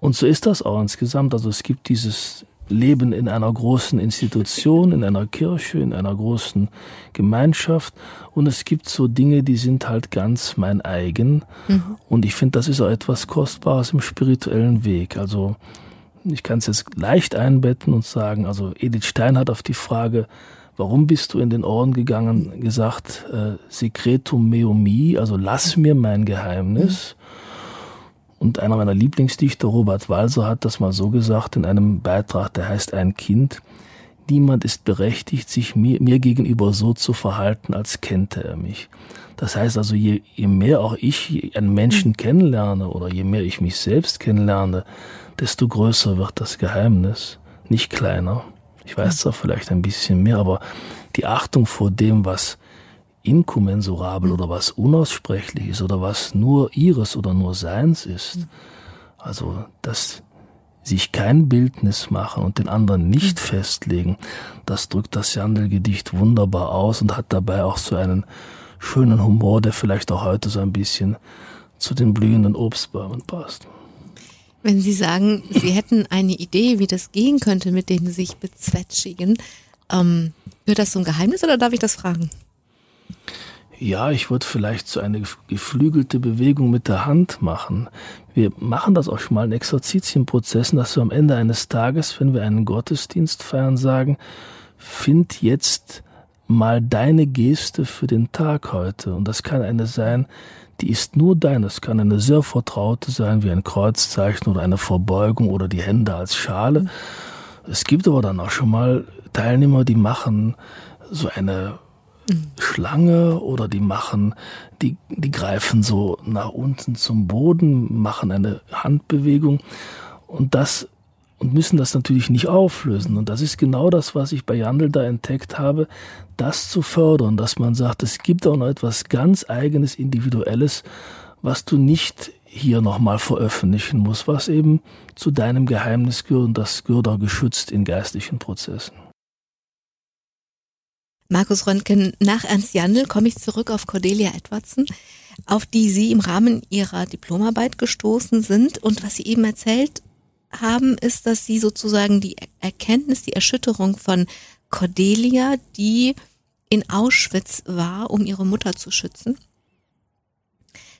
Und so ist das auch insgesamt. Also es gibt dieses Leben in einer großen Institution, in einer Kirche, in einer großen Gemeinschaft. Und es gibt so Dinge, die sind halt ganz mein eigen. Mhm. Und ich finde, das ist auch etwas Kostbares im spirituellen Weg. Also ich kann es jetzt leicht einbetten und sagen, also Edith Stein hat auf die Frage, warum bist du in den Orden gegangen, gesagt, äh, secretum meumi, also lass mir mein Geheimnis. Und einer meiner Lieblingsdichter, Robert Walser, hat das mal so gesagt in einem Beitrag, der heißt Ein Kind. Niemand ist berechtigt, sich mir, mir gegenüber so zu verhalten, als kennte er mich. Das heißt also, je, je mehr auch ich einen Menschen kennenlerne oder je mehr ich mich selbst kennenlerne, desto größer wird das Geheimnis, nicht kleiner. Ich weiß zwar vielleicht ein bisschen mehr, aber die Achtung vor dem, was inkommensurabel oder was unaussprechlich ist oder was nur ihres oder nur seins ist. Also, dass sich kein Bildnis machen und den anderen nicht festlegen, das drückt das Jandl-Gedicht wunderbar aus und hat dabei auch so einen schönen Humor, der vielleicht auch heute so ein bisschen zu den blühenden Obstbäumen passt. Wenn Sie sagen, Sie hätten eine Idee, wie das gehen könnte mit dem sich bezwetschigen, ähm, wird das so ein Geheimnis oder darf ich das fragen? Ja, ich würde vielleicht so eine geflügelte Bewegung mit der Hand machen. Wir machen das auch schon mal in Exerzitienprozessen, dass wir am Ende eines Tages, wenn wir einen Gottesdienst feiern, sagen, find jetzt mal deine Geste für den Tag heute. Und das kann eine sein, die ist nur dein. Das kann eine sehr vertraute sein, wie ein Kreuzzeichen oder eine Verbeugung oder die Hände als Schale. Es gibt aber dann auch schon mal Teilnehmer, die machen so eine Schlange oder die machen, die, die greifen so nach unten zum Boden, machen eine Handbewegung und das und müssen das natürlich nicht auflösen. Und das ist genau das, was ich bei Jandl da entdeckt habe, das zu fördern, dass man sagt, es gibt auch noch etwas ganz eigenes, individuelles, was du nicht hier nochmal veröffentlichen musst, was eben zu deinem Geheimnis gehört und das gehört auch geschützt in geistlichen Prozessen. Markus Röntgen, nach Ernst Jandl komme ich zurück auf Cordelia Edwardson, auf die Sie im Rahmen Ihrer Diplomarbeit gestoßen sind. Und was Sie eben erzählt haben, ist, dass Sie sozusagen die Erkenntnis, die Erschütterung von Cordelia, die in Auschwitz war, um ihre Mutter zu schützen,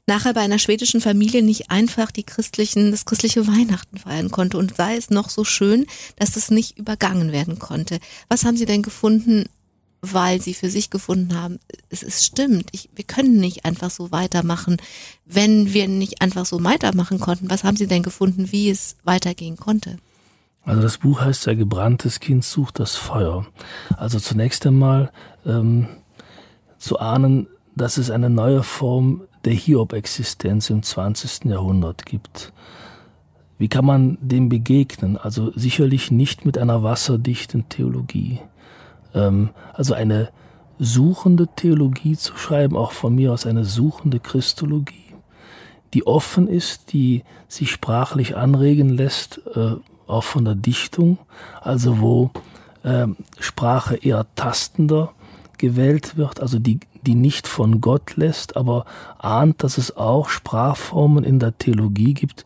nachher bei einer schwedischen Familie nicht einfach die christlichen, das christliche Weihnachten feiern konnte und sei es noch so schön, dass es nicht übergangen werden konnte. Was haben Sie denn gefunden, weil sie für sich gefunden haben, es ist stimmt, ich, wir können nicht einfach so weitermachen. Wenn wir nicht einfach so weitermachen konnten, was haben Sie denn gefunden, wie es weitergehen konnte? Also das Buch heißt ja Gebranntes Kind sucht das Feuer. Also zunächst einmal ähm, zu ahnen, dass es eine neue Form der Hiob-Existenz im 20. Jahrhundert gibt. Wie kann man dem begegnen? Also sicherlich nicht mit einer wasserdichten Theologie. Ähm, also eine suchende Theologie zu schreiben, auch von mir aus eine suchende Christologie, die offen ist, die sich sprachlich anregen lässt, äh, auch von der Dichtung, also wo äh, Sprache eher tastender gewählt wird, also die, die nicht von Gott lässt, aber ahnt, dass es auch Sprachformen in der Theologie gibt,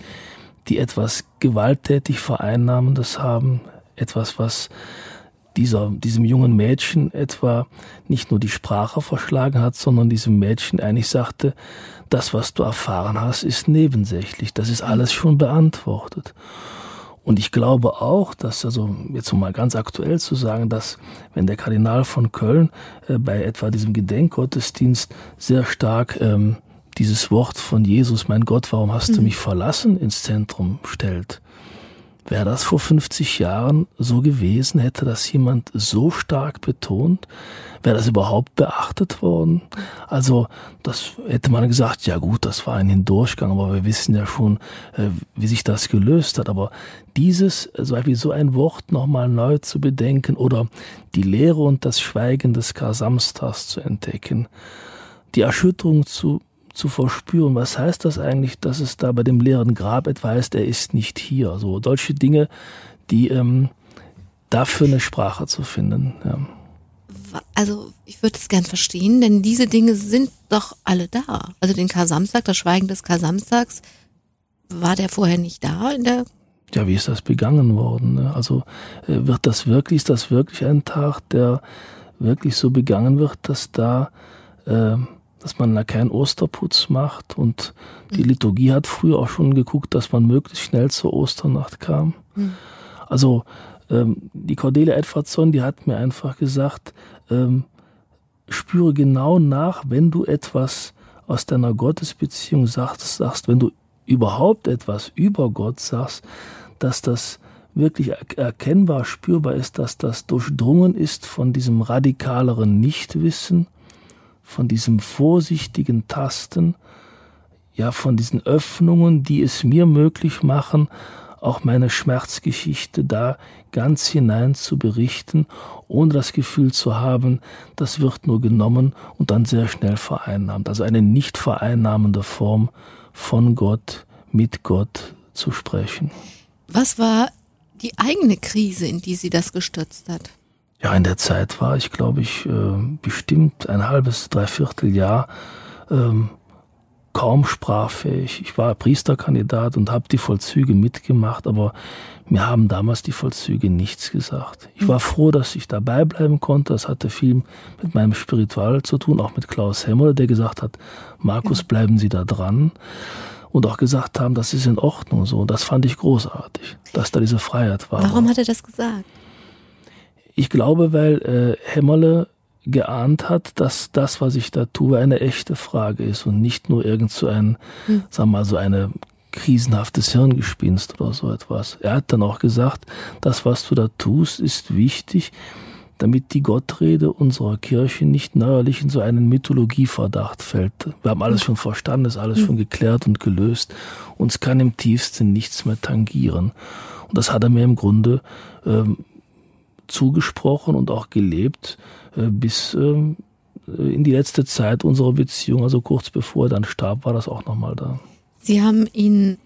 die etwas gewalttätig Vereinnahmendes haben, etwas, was dieser, diesem jungen Mädchen etwa nicht nur die Sprache verschlagen hat, sondern diesem Mädchen eigentlich sagte, das, was du erfahren hast, ist nebensächlich, das ist alles schon beantwortet. Und ich glaube auch, dass, also jetzt um mal ganz aktuell zu sagen, dass wenn der Kardinal von Köln äh, bei etwa diesem Gedenkgottesdienst sehr stark ähm, dieses Wort von Jesus, mein Gott, warum hast mhm. du mich verlassen, ins Zentrum stellt, Wäre das vor 50 Jahren so gewesen, hätte das jemand so stark betont? Wäre das überhaupt beachtet worden? Also, das hätte man gesagt, ja gut, das war ein Hindurchgang, aber wir wissen ja schon, äh, wie sich das gelöst hat. Aber dieses, also wie so ein Wort nochmal neu zu bedenken oder die Lehre und das Schweigen des Kar Samstags zu entdecken, die Erschütterung zu zu verspüren. Was heißt das eigentlich, dass es da bei dem leeren Grab etwa heißt, er ist nicht hier? So solche Dinge, die ähm, dafür eine Sprache zu finden. Ja. Also ich würde es gern verstehen, denn diese Dinge sind doch alle da. Also den Kar-Samstag, das Schweigen des Kar-Samstags, war der vorher nicht da in der ja, wie ist das begangen worden? Ne? Also äh, wird das wirklich, ist das wirklich ein Tag, der wirklich so begangen wird, dass da äh, dass man da keinen Osterputz macht. Und die. Liturgie hat früher auch schon geguckt, dass man möglichst schnell zur Osternacht kam. Mhm. Also ähm, die Cordelia Edwardson, die hat mir einfach gesagt, ähm, spüre genau nach, wenn du etwas aus deiner Gottesbeziehung sagst, sagst, wenn du überhaupt etwas über Gott sagst, dass das wirklich erkennbar, spürbar ist, dass das durchdrungen ist von diesem radikaleren Nichtwissen, von diesem vorsichtigen Tasten, ja, von diesen Öffnungen, die es mir möglich machen, auch meine Schmerzgeschichte da ganz hinein zu berichten, ohne das Gefühl zu haben, das wird nur genommen und dann sehr schnell vereinnahmt. Also eine nicht vereinnahmende Form von Gott, mit Gott zu sprechen. Was war die eigene Krise, in die Sie das gestürzt hat? Ja, in der Zeit war ich, glaube ich, äh, bestimmt ein halbes, dreiviertel Jahr ähm, kaum sprachfähig. Ich war Priesterkandidat und habe die Vollzüge mitgemacht, aber mir haben damals die Vollzüge nichts gesagt. Ich war froh, dass ich dabei bleiben konnte. Das hatte viel mit meinem Spiritual zu tun, auch mit Klaus Hemmel, der gesagt hat, Markus, bleiben Sie da dran. Und auch gesagt haben, das ist in Ordnung so. Und das fand ich großartig, dass da diese Freiheit war. Warum hat er das gesagt? Ich glaube, weil äh, Hämmerle geahnt hat, dass das, was ich da tue, eine echte Frage ist und nicht nur irgend so ein, hm. sagen wir mal, so eine krisenhaftes Hirngespinst oder so etwas. Er hat dann auch gesagt, das, was du da tust, ist wichtig, damit die Gottrede unserer Kirche nicht neuerlich in so einen Mythologieverdacht fällt. Wir haben alles hm. schon verstanden, ist alles hm. schon geklärt und gelöst. Uns kann im tiefsten nichts mehr tangieren. Und das hat er mir im Grunde ähm, zugesprochen und auch gelebt äh, bis ähm, in die letzte Zeit unserer Beziehung, also kurz bevor er dann starb, war das auch nochmal da. Sie haben ihn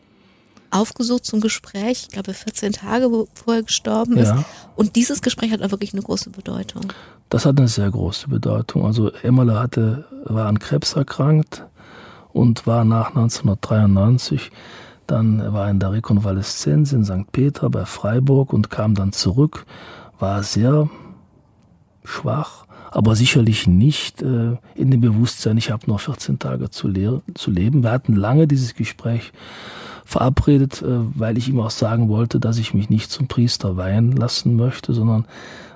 aufgesucht zum Gespräch, ich glaube 14 Tage bevor er gestorben ist. Ja. Und dieses Gespräch hat auch wirklich eine große Bedeutung. Das hat eine sehr große Bedeutung. Also Emmerle hatte, war an Krebs erkrankt und war nach 1993 dann war er in der Rekonvaleszenz in St. Peter bei Freiburg und kam dann zurück, war sehr schwach, aber sicherlich nicht äh, in dem Bewusstsein, ich habe noch 14 Tage zu, zu, leben. Wir hatten lange dieses Gespräch verabredet, äh, weil ich ihm auch sagen wollte, dass ich mich nicht zum Priester weihen lassen möchte, sondern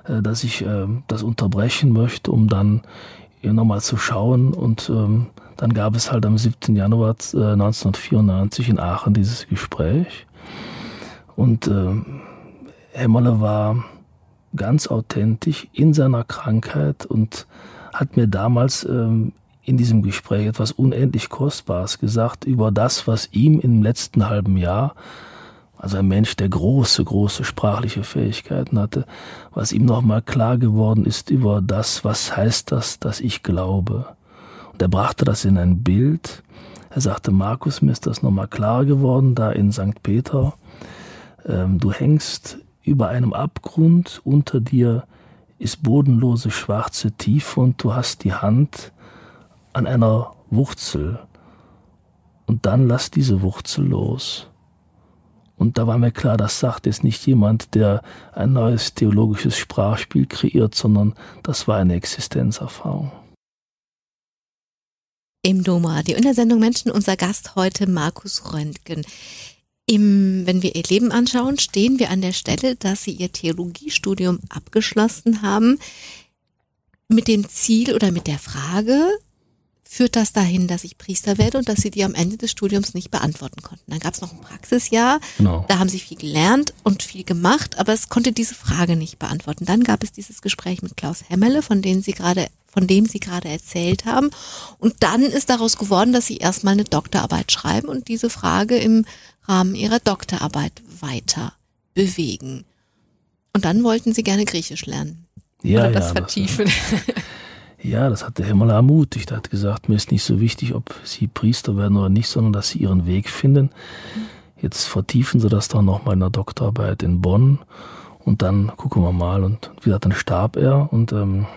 äh, dass ich äh, das unterbrechen möchte, um dann nochmal zu schauen. Und ähm, dann gab es halt am 7. Januar 1994 äh, in Aachen dieses Gespräch. Und äh, Hemmerle war ganz authentisch in seiner Krankheit und hat mir damals ähm, in diesem Gespräch etwas unendlich Kostbares gesagt über das, was ihm im letzten halben Jahr, also ein Mensch, der große, große sprachliche Fähigkeiten hatte, was ihm nochmal klar geworden ist über das, was heißt das, dass ich glaube. Und er brachte das in ein Bild. Er sagte, Markus, mir ist das nochmal klar geworden, da in St. Peter. Ähm, du hängst über einem Abgrund, unter dir ist bodenlose schwarze Tiefe und du hast die Hand an einer Wurzel. Und dann lass diese Wurzel los. Und da war mir klar, das sagt jetzt nicht jemand, der ein neues theologisches Sprachspiel kreiert, sondern das war eine Existenzerfahrung. Im Domradio in der Sendung Menschen unser Gast heute Markus Röntgen. Im, wenn wir ihr Leben anschauen, stehen wir an der Stelle, dass sie ihr Theologiestudium abgeschlossen haben mit dem Ziel oder mit der Frage, führt das dahin, dass ich Priester werde und dass sie die am Ende des Studiums nicht beantworten konnten. Dann gab es noch ein Praxisjahr, genau. da haben sie viel gelernt und viel gemacht, aber es konnte diese Frage nicht beantworten. Dann gab es dieses Gespräch mit Klaus Hemmele, von dem sie gerade von dem Sie gerade erzählt haben. Und dann ist daraus geworden, dass Sie erstmal eine Doktorarbeit schreiben und diese Frage im Rahmen Ihrer Doktorarbeit weiter bewegen. Und dann wollten Sie gerne Griechisch lernen. Ja, Oder das ja, vertiefen. Das, ja, das hat der Himmel ermutigt. Er hat gesagt, mir ist nicht so wichtig, ob Sie Priester werden oder nicht, sondern dass Sie Ihren Weg finden. Jetzt vertiefen Sie das dann nochmal in der Doktorarbeit in Bonn. Und dann gucken wir mal. Und wie gesagt, dann starb er und ähm,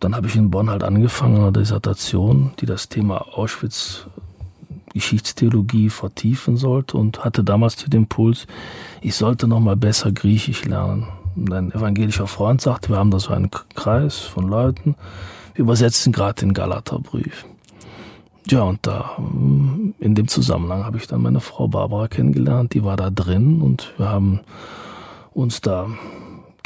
dann habe ich in Bonn halt angefangen, eine Dissertation, die das Thema Auschwitz Geschichtstheologie vertiefen sollte und hatte damals den Impuls, ich sollte noch mal besser Griechisch lernen. Und ein evangelischer Freund sagte, wir haben da so einen Kreis von Leuten, wir übersetzen gerade den Galaterbrief. Ja, und da, in dem Zusammenhang habe ich dann meine Frau Barbara kennengelernt, die war da drin und wir haben uns da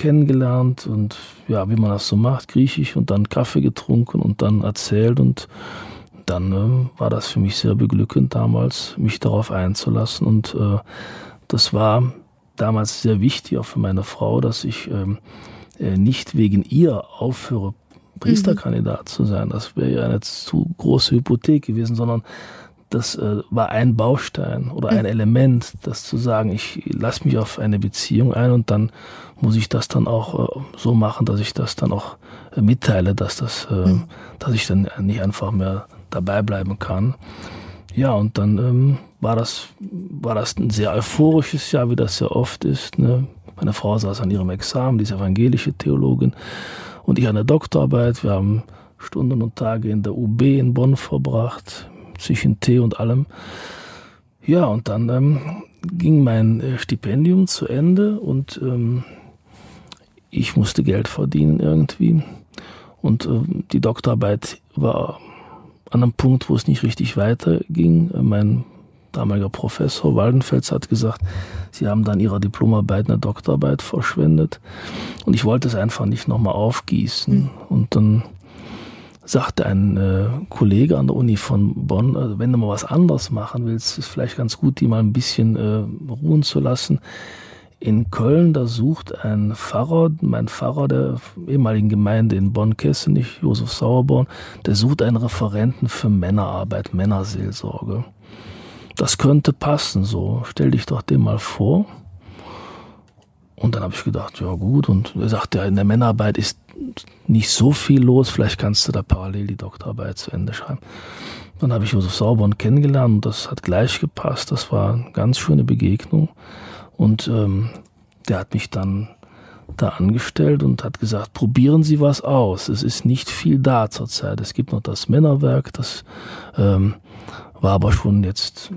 kennengelernt und ja, wie man das so macht, griechisch und dann Kaffee getrunken und dann erzählt und dann äh, war das für mich sehr beglückend damals, mich darauf einzulassen und äh, das war damals sehr wichtig auch für meine Frau, dass ich ähm, äh, nicht wegen ihr aufhöre, Priesterkandidat mhm. zu sein. Das wäre ja eine zu große Hypothek gewesen, sondern das äh, war ein Baustein oder ein mhm. Element, das zu sagen, ich lasse mich auf eine Beziehung ein und dann muss ich das dann auch äh, so machen, dass ich das dann auch äh, mitteile, dass das, äh, mhm. dass ich dann nicht einfach mehr dabei bleiben kann. Ja, und dann ähm, war das war das ein sehr euphorisches Jahr, wie das sehr oft ist. Ne? Meine Frau saß an ihrem Examen, die ist evangelische Theologin und ich an der Doktorarbeit. Wir haben Stunden und Tage in der UB in Bonn verbracht zwischen Tee und allem. Ja, und dann ähm, ging mein äh, Stipendium zu Ende und ähm, ich musste Geld verdienen irgendwie. Und äh, die Doktorarbeit war an einem Punkt, wo es nicht richtig weiterging. Mein damaliger Professor Waldenfels hat gesagt, sie haben dann ihrer Diplomarbeit eine Doktorarbeit verschwendet. Und ich wollte es einfach nicht nochmal aufgießen. Mhm. Und dann sagte ein äh, Kollege an der Uni von Bonn, also wenn du mal was anderes machen willst, ist vielleicht ganz gut, die mal ein bisschen äh, ruhen zu lassen. In Köln, da sucht ein Pfarrer, mein Pfarrer der ehemaligen Gemeinde in Bonn-Kessenich, Josef Sauerborn, der sucht einen Referenten für Männerarbeit, Männerseelsorge. Das könnte passen, so. Stell dich doch dem mal vor. Und dann habe ich gedacht, ja gut. Und er sagt, ja, in der Männerarbeit ist nicht so viel los, vielleicht kannst du da parallel die Doktorarbeit zu Ende schreiben. Dann habe ich Josef Sauborn kennengelernt und das hat gleich gepasst. Das war eine ganz schöne Begegnung. Und ähm, der hat mich dann da angestellt und hat gesagt, probieren Sie was aus. Es ist nicht viel da zurzeit. Es gibt noch das Männerwerk, das ähm, war aber schon jetzt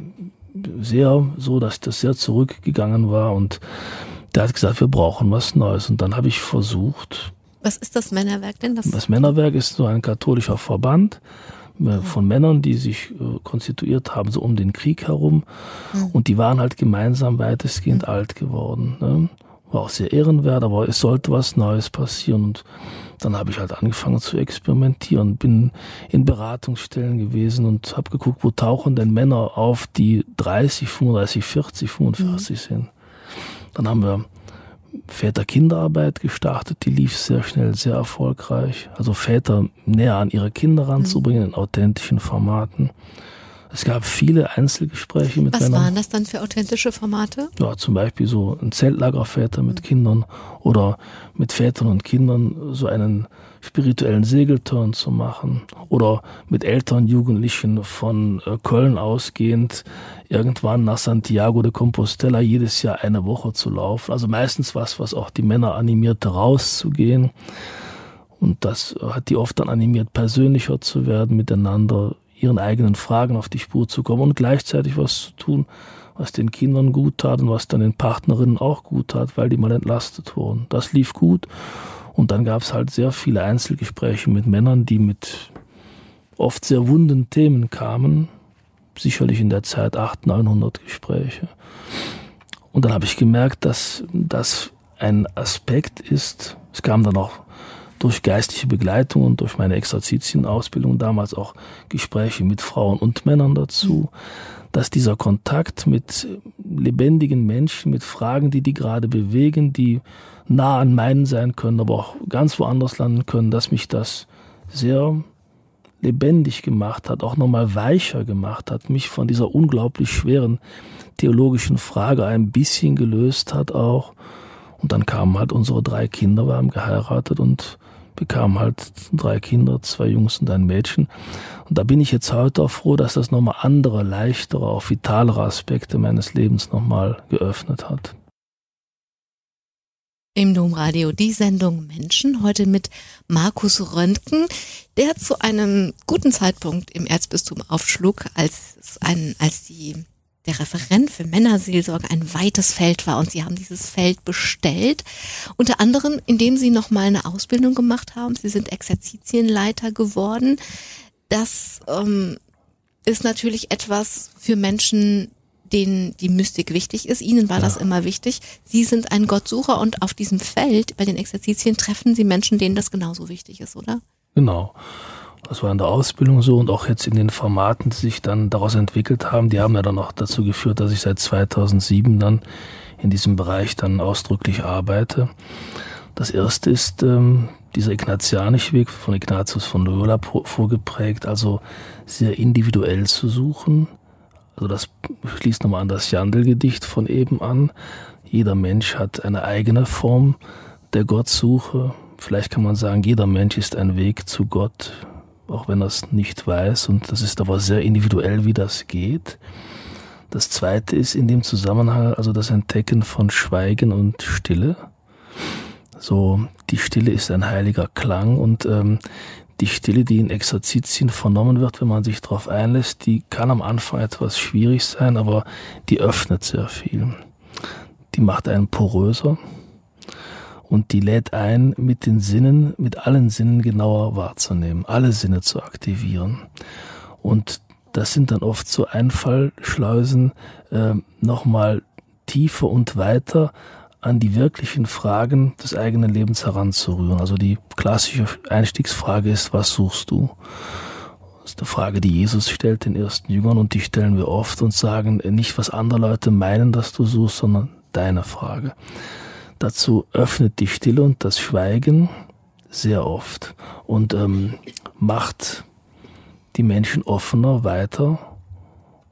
sehr so, dass das sehr zurückgegangen war und der hat gesagt, wir brauchen was Neues. Und dann habe ich versucht. Was ist das Männerwerk denn? Das, das Männerwerk ist so ein katholischer Verband äh, von Männern, die sich äh, konstituiert haben, so um den Krieg herum. Mhm. Und die waren halt gemeinsam weitestgehend mhm. alt geworden. Ne? War auch sehr ehrenwert, aber es sollte was Neues passieren. Und dann habe ich halt angefangen zu experimentieren, bin in Beratungsstellen gewesen und habe geguckt, wo tauchen denn Männer auf, die 30, 35, 40, 45 mhm. sind. Dann haben wir Väter-Kinderarbeit gestartet, die lief sehr schnell, sehr erfolgreich. Also Väter näher an ihre Kinder ranzubringen in authentischen Formaten. Es gab viele Einzelgespräche mit Was Männern. Was waren das dann für authentische Formate? Ja, zum Beispiel so ein Zeltlagerväter mit mhm. Kindern oder mit Vätern und Kindern so einen spirituellen Segelturn zu machen oder mit Eltern, Jugendlichen von äh, Köln ausgehend irgendwann nach Santiago de Compostela jedes Jahr eine Woche zu laufen. Also meistens was, was auch die Männer animierte, rauszugehen. Und das hat die oft dann animiert, persönlicher zu werden, miteinander ihren eigenen Fragen auf die Spur zu kommen und gleichzeitig was zu tun, was den Kindern gut tat und was dann den Partnerinnen auch gut tat, weil die mal entlastet wurden. Das lief gut und dann gab es halt sehr viele Einzelgespräche mit Männern, die mit oft sehr wunden Themen kamen. Sicherlich in der Zeit 800, 900 Gespräche. Und dann habe ich gemerkt, dass das ein Aspekt ist. Es kam dann auch durch geistliche Begleitung und durch meine Exerzitienausbildung damals auch Gespräche mit Frauen und Männern dazu, dass dieser Kontakt mit lebendigen Menschen, mit Fragen, die die gerade bewegen, die nah an meinen sein können, aber auch ganz woanders landen können, dass mich das sehr lebendig gemacht hat, auch nochmal weicher gemacht hat, mich von dieser unglaublich schweren theologischen Frage ein bisschen gelöst hat auch. Und dann kamen halt unsere drei Kinder, wir haben geheiratet und bekamen halt drei Kinder, zwei Jungs und ein Mädchen. Und da bin ich jetzt heute auch froh, dass das nochmal andere, leichtere, auch vitalere Aspekte meines Lebens nochmal geöffnet hat. Im Domradio die Sendung Menschen, heute mit Markus Röntgen, der zu einem guten Zeitpunkt im Erzbistum aufschlug, als, ein, als die, der Referent für Männerseelsorge ein weites Feld war und sie haben dieses Feld bestellt, unter anderem, indem sie nochmal eine Ausbildung gemacht haben. Sie sind Exerzitienleiter geworden. Das ähm, ist natürlich etwas für Menschen, denen die Mystik wichtig ist. Ihnen war ja. das immer wichtig. Sie sind ein Gottsucher und auf diesem Feld bei den Exerzitien treffen Sie Menschen, denen das genauso wichtig ist, oder? Genau. Das war in der Ausbildung so und auch jetzt in den Formaten, die sich dann daraus entwickelt haben, die haben ja dann auch dazu geführt, dass ich seit 2007 dann in diesem Bereich dann ausdrücklich arbeite. Das erste ist ähm, dieser ignatianische Weg von Ignatius von Loyola vorgeprägt, also sehr individuell zu suchen. Also das schließt nochmal an das Jandl-Gedicht von eben an. Jeder Mensch hat eine eigene Form der Gottsuche. Vielleicht kann man sagen, jeder Mensch ist ein Weg zu Gott, auch wenn er es nicht weiß. Und das ist aber sehr individuell, wie das geht. Das zweite ist in dem Zusammenhang also das Entdecken von Schweigen und Stille. So, die Stille ist ein heiliger Klang und ähm, die Stille, die in Exerzitien vernommen wird, wenn man sich darauf einlässt, die kann am Anfang etwas schwierig sein, aber die öffnet sehr viel. Die macht einen poröser und die lädt ein, mit den Sinnen, mit allen Sinnen genauer wahrzunehmen, alle Sinne zu aktivieren. Und das sind dann oft so Einfallschleusen, äh, nochmal tiefer und weiter an die wirklichen Fragen des eigenen Lebens heranzurühren. Also die klassische Einstiegsfrage ist, was suchst du? Das ist eine Frage, die Jesus stellt den ersten Jüngern und die stellen wir oft und sagen nicht, was andere Leute meinen, dass du suchst, sondern deine Frage. Dazu öffnet die Stille und das Schweigen sehr oft und ähm, macht die Menschen offener weiter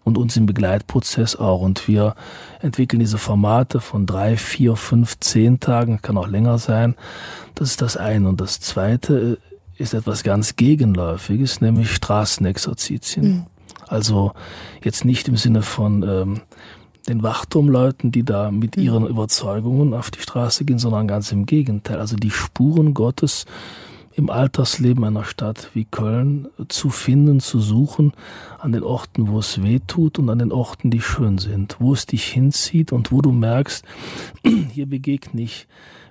und uns im Begleitprozess auch. Und wir entwickeln diese Formate von drei, vier, fünf, zehn Tagen, kann auch länger sein. Das ist das eine. Und das zweite ist etwas ganz Gegenläufiges, nämlich Straßenexerzitien. Mhm. Also jetzt nicht im Sinne von ähm, den Wachturmleuten, die da mit mhm. ihren Überzeugungen auf die Straße gehen, sondern ganz im Gegenteil. Also die Spuren Gottes im Alltagsleben einer Stadt wie Köln zu finden, zu suchen, an den Orten, wo es weh tut und an den Orten, die schön sind, wo es dich hinzieht und wo du merkst, hier begegne ich,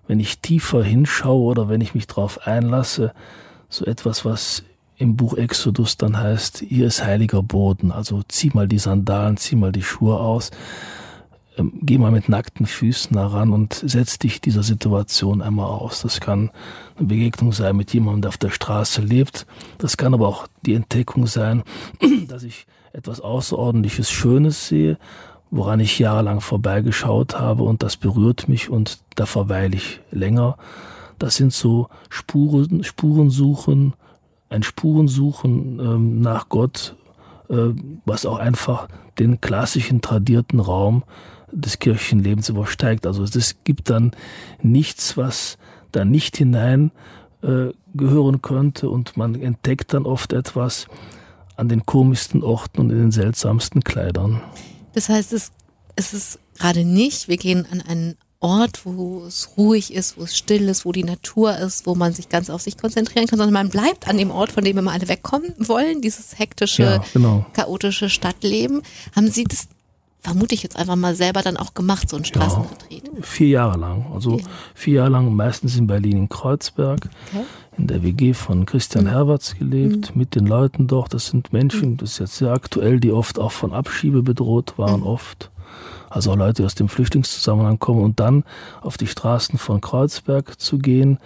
wenn ich tiefer hinschaue oder wenn ich mich darauf einlasse, so etwas, was im Buch Exodus dann heißt, hier ist heiliger Boden. Also zieh mal die Sandalen, zieh mal die Schuhe aus, ähm, geh mal mit nackten Füßen heran und setz dich dieser Situation einmal aus. Das kann eine Begegnung sein mit jemandem, der auf der Straße lebt. Das kann aber auch die Entdeckung sein, dass ich etwas Außerordentliches, Schönes sehe, woran ich jahrelang vorbeigeschaut habe und das berührt mich und da verweile ich länger. Das sind so Spuren, Spurensuchen, ein Spurensuchen ähm, nach Gott, äh, was auch einfach den klassischen tradierten Raum des Kirchenlebens übersteigt. Also es gibt dann nichts, was da nicht hinein äh, gehören könnte und man entdeckt dann oft etwas an den komischsten Orten und in den seltsamsten Kleidern. Das heißt, es, es ist gerade nicht, wir gehen an einen Ort, wo es ruhig ist, wo es still ist, wo die Natur ist, wo man sich ganz auf sich konzentrieren kann, sondern man bleibt an dem Ort, von dem wir mal alle wegkommen wollen, dieses hektische, ja, genau. chaotische Stadtleben. Haben Sie das vermute ich jetzt einfach mal selber dann auch gemacht, so ein Straßenvertreter? Ja, vier Jahre lang. Also okay. vier Jahre lang meistens in Berlin in Kreuzberg, okay. in der WG von Christian mhm. Herberts gelebt, mhm. mit den Leuten dort. Das sind Menschen, mhm. das ist jetzt sehr aktuell, die oft auch von Abschiebe bedroht waren, mhm. oft. Also Leute, die aus dem Flüchtlingszusammenhang kommen und dann auf die Straßen von Kreuzberg zu gehen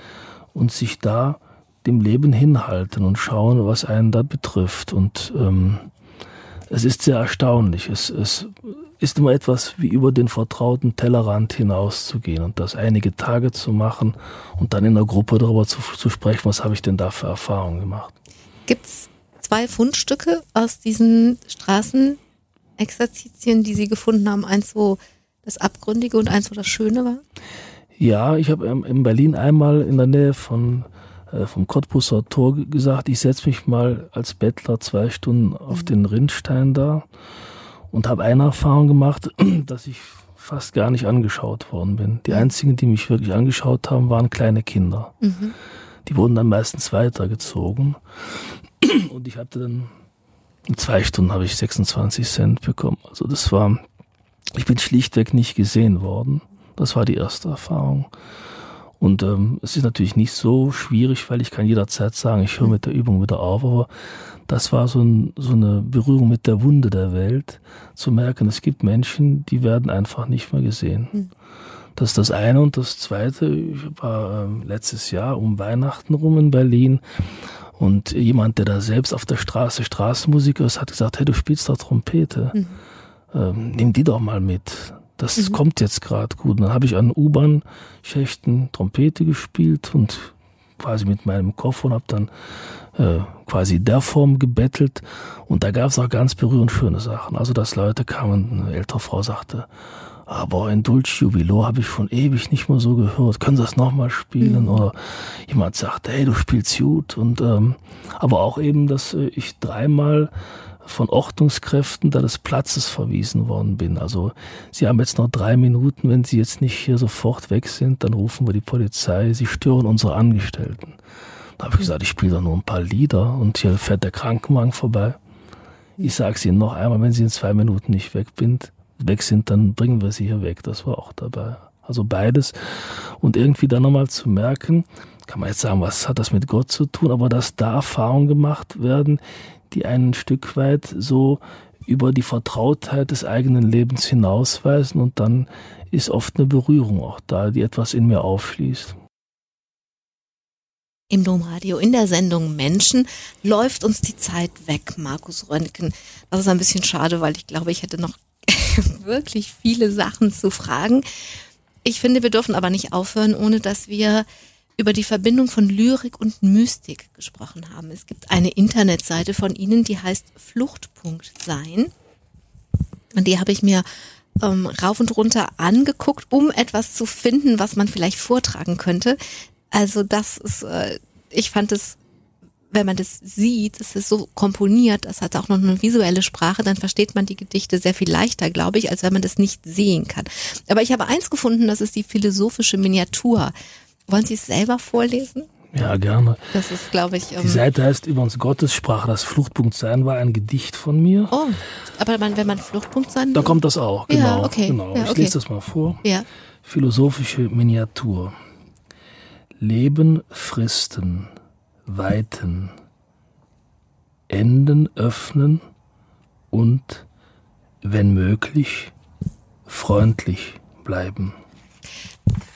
und sich da dem Leben hinhalten und schauen, was einen da betrifft. Und ähm, es ist sehr erstaunlich. Es, es ist immer etwas wie über den vertrauten Tellerrand hinauszugehen und das einige Tage zu machen und dann in der Gruppe darüber zu, zu sprechen, was habe ich denn da für Erfahrungen gemacht. Gibt es zwei Fundstücke aus diesen Straßenexerzitien, die Sie gefunden haben? Eins, wo das Abgründige und eins, wo das Schöne war? Ja, ich habe in Berlin einmal in der Nähe von äh, vom Cottbusser Tor gesagt, ich setze mich mal als Bettler zwei Stunden auf mhm. den Rindstein da und habe eine Erfahrung gemacht, dass ich fast gar nicht angeschaut worden bin. Die einzigen, die mich wirklich angeschaut haben, waren kleine Kinder. Mhm. Die wurden dann meistens weitergezogen. Und ich hatte dann, in zwei Stunden habe ich 26 Cent bekommen. Also das war, ich bin schlichtweg nicht gesehen worden. Das war die erste Erfahrung. Und ähm, es ist natürlich nicht so schwierig, weil ich kann jederzeit sagen, ich höre mit der Übung wieder auf, aber das war so, ein, so eine Berührung mit der Wunde der Welt, zu merken, es gibt Menschen, die werden einfach nicht mehr gesehen. Mhm. Das ist das eine. Und das zweite, ich war äh, letztes Jahr um Weihnachten rum in Berlin und jemand, der da selbst auf der Straße Straßenmusiker ist, hat gesagt, hey, du spielst doch Trompete. Mhm. Ähm, nimm die doch mal mit. Das mhm. kommt jetzt gerade gut. Und dann habe ich an U-Bahn-Schächten Trompete gespielt und quasi mit meinem Koffer und habe dann äh, quasi der Form gebettelt. Und da gab es auch ganz berührend schöne Sachen. Also dass Leute kamen, eine ältere Frau sagte, aber ein Dulce Jubilo habe ich schon ewig nicht mehr so gehört. Können Sie das nochmal spielen? Mhm. Oder jemand sagt, hey, du spielst gut. Und ähm, aber auch eben, dass äh, ich dreimal von Ordnungskräften da des Platzes verwiesen worden bin. Also Sie haben jetzt noch drei Minuten, wenn Sie jetzt nicht hier sofort weg sind, dann rufen wir die Polizei, Sie stören unsere Angestellten. Da habe ich gesagt, ich spiele doch nur ein paar Lieder und hier fährt der Krankenwagen vorbei. Ich sage es Ihnen noch einmal, wenn Sie in zwei Minuten nicht weg sind, weg sind, dann bringen wir sie hier weg. Das war auch dabei. Also beides. Und irgendwie dann nochmal zu merken, kann man jetzt sagen, was hat das mit Gott zu tun, aber dass da Erfahrungen gemacht werden, die ein Stück weit so über die Vertrautheit des eigenen Lebens hinausweisen und dann ist oft eine Berührung auch da, die etwas in mir aufschließt. Im Domradio in der Sendung Menschen läuft uns die Zeit weg, Markus Röntgen. Das ist ein bisschen schade, weil ich glaube, ich hätte noch wirklich viele Sachen zu fragen. Ich finde, wir dürfen aber nicht aufhören, ohne dass wir über die Verbindung von Lyrik und Mystik gesprochen haben. Es gibt eine Internetseite von Ihnen, die heißt Fluchtpunkt sein. Und die habe ich mir ähm, rauf und runter angeguckt, um etwas zu finden, was man vielleicht vortragen könnte. Also das ist, äh, ich fand es wenn man das sieht, es ist so komponiert, das hat auch noch eine visuelle Sprache, dann versteht man die Gedichte sehr viel leichter, glaube ich, als wenn man das nicht sehen kann. Aber ich habe eins gefunden, das ist die philosophische Miniatur. Wollen Sie es selber vorlesen? Ja, gerne. Das ist, glaube ich. Ähm die Seite heißt übrigens Gottessprache. Das Fluchtpunkt sein war ein Gedicht von mir. Oh, aber man, wenn man Fluchtpunkt sein Da kommt das auch, genau. Ja, okay. genau. Ja, ich okay. lese das mal vor. Ja. Philosophische Miniatur. Leben, Fristen, weiten, Enden öffnen und, wenn möglich, freundlich bleiben.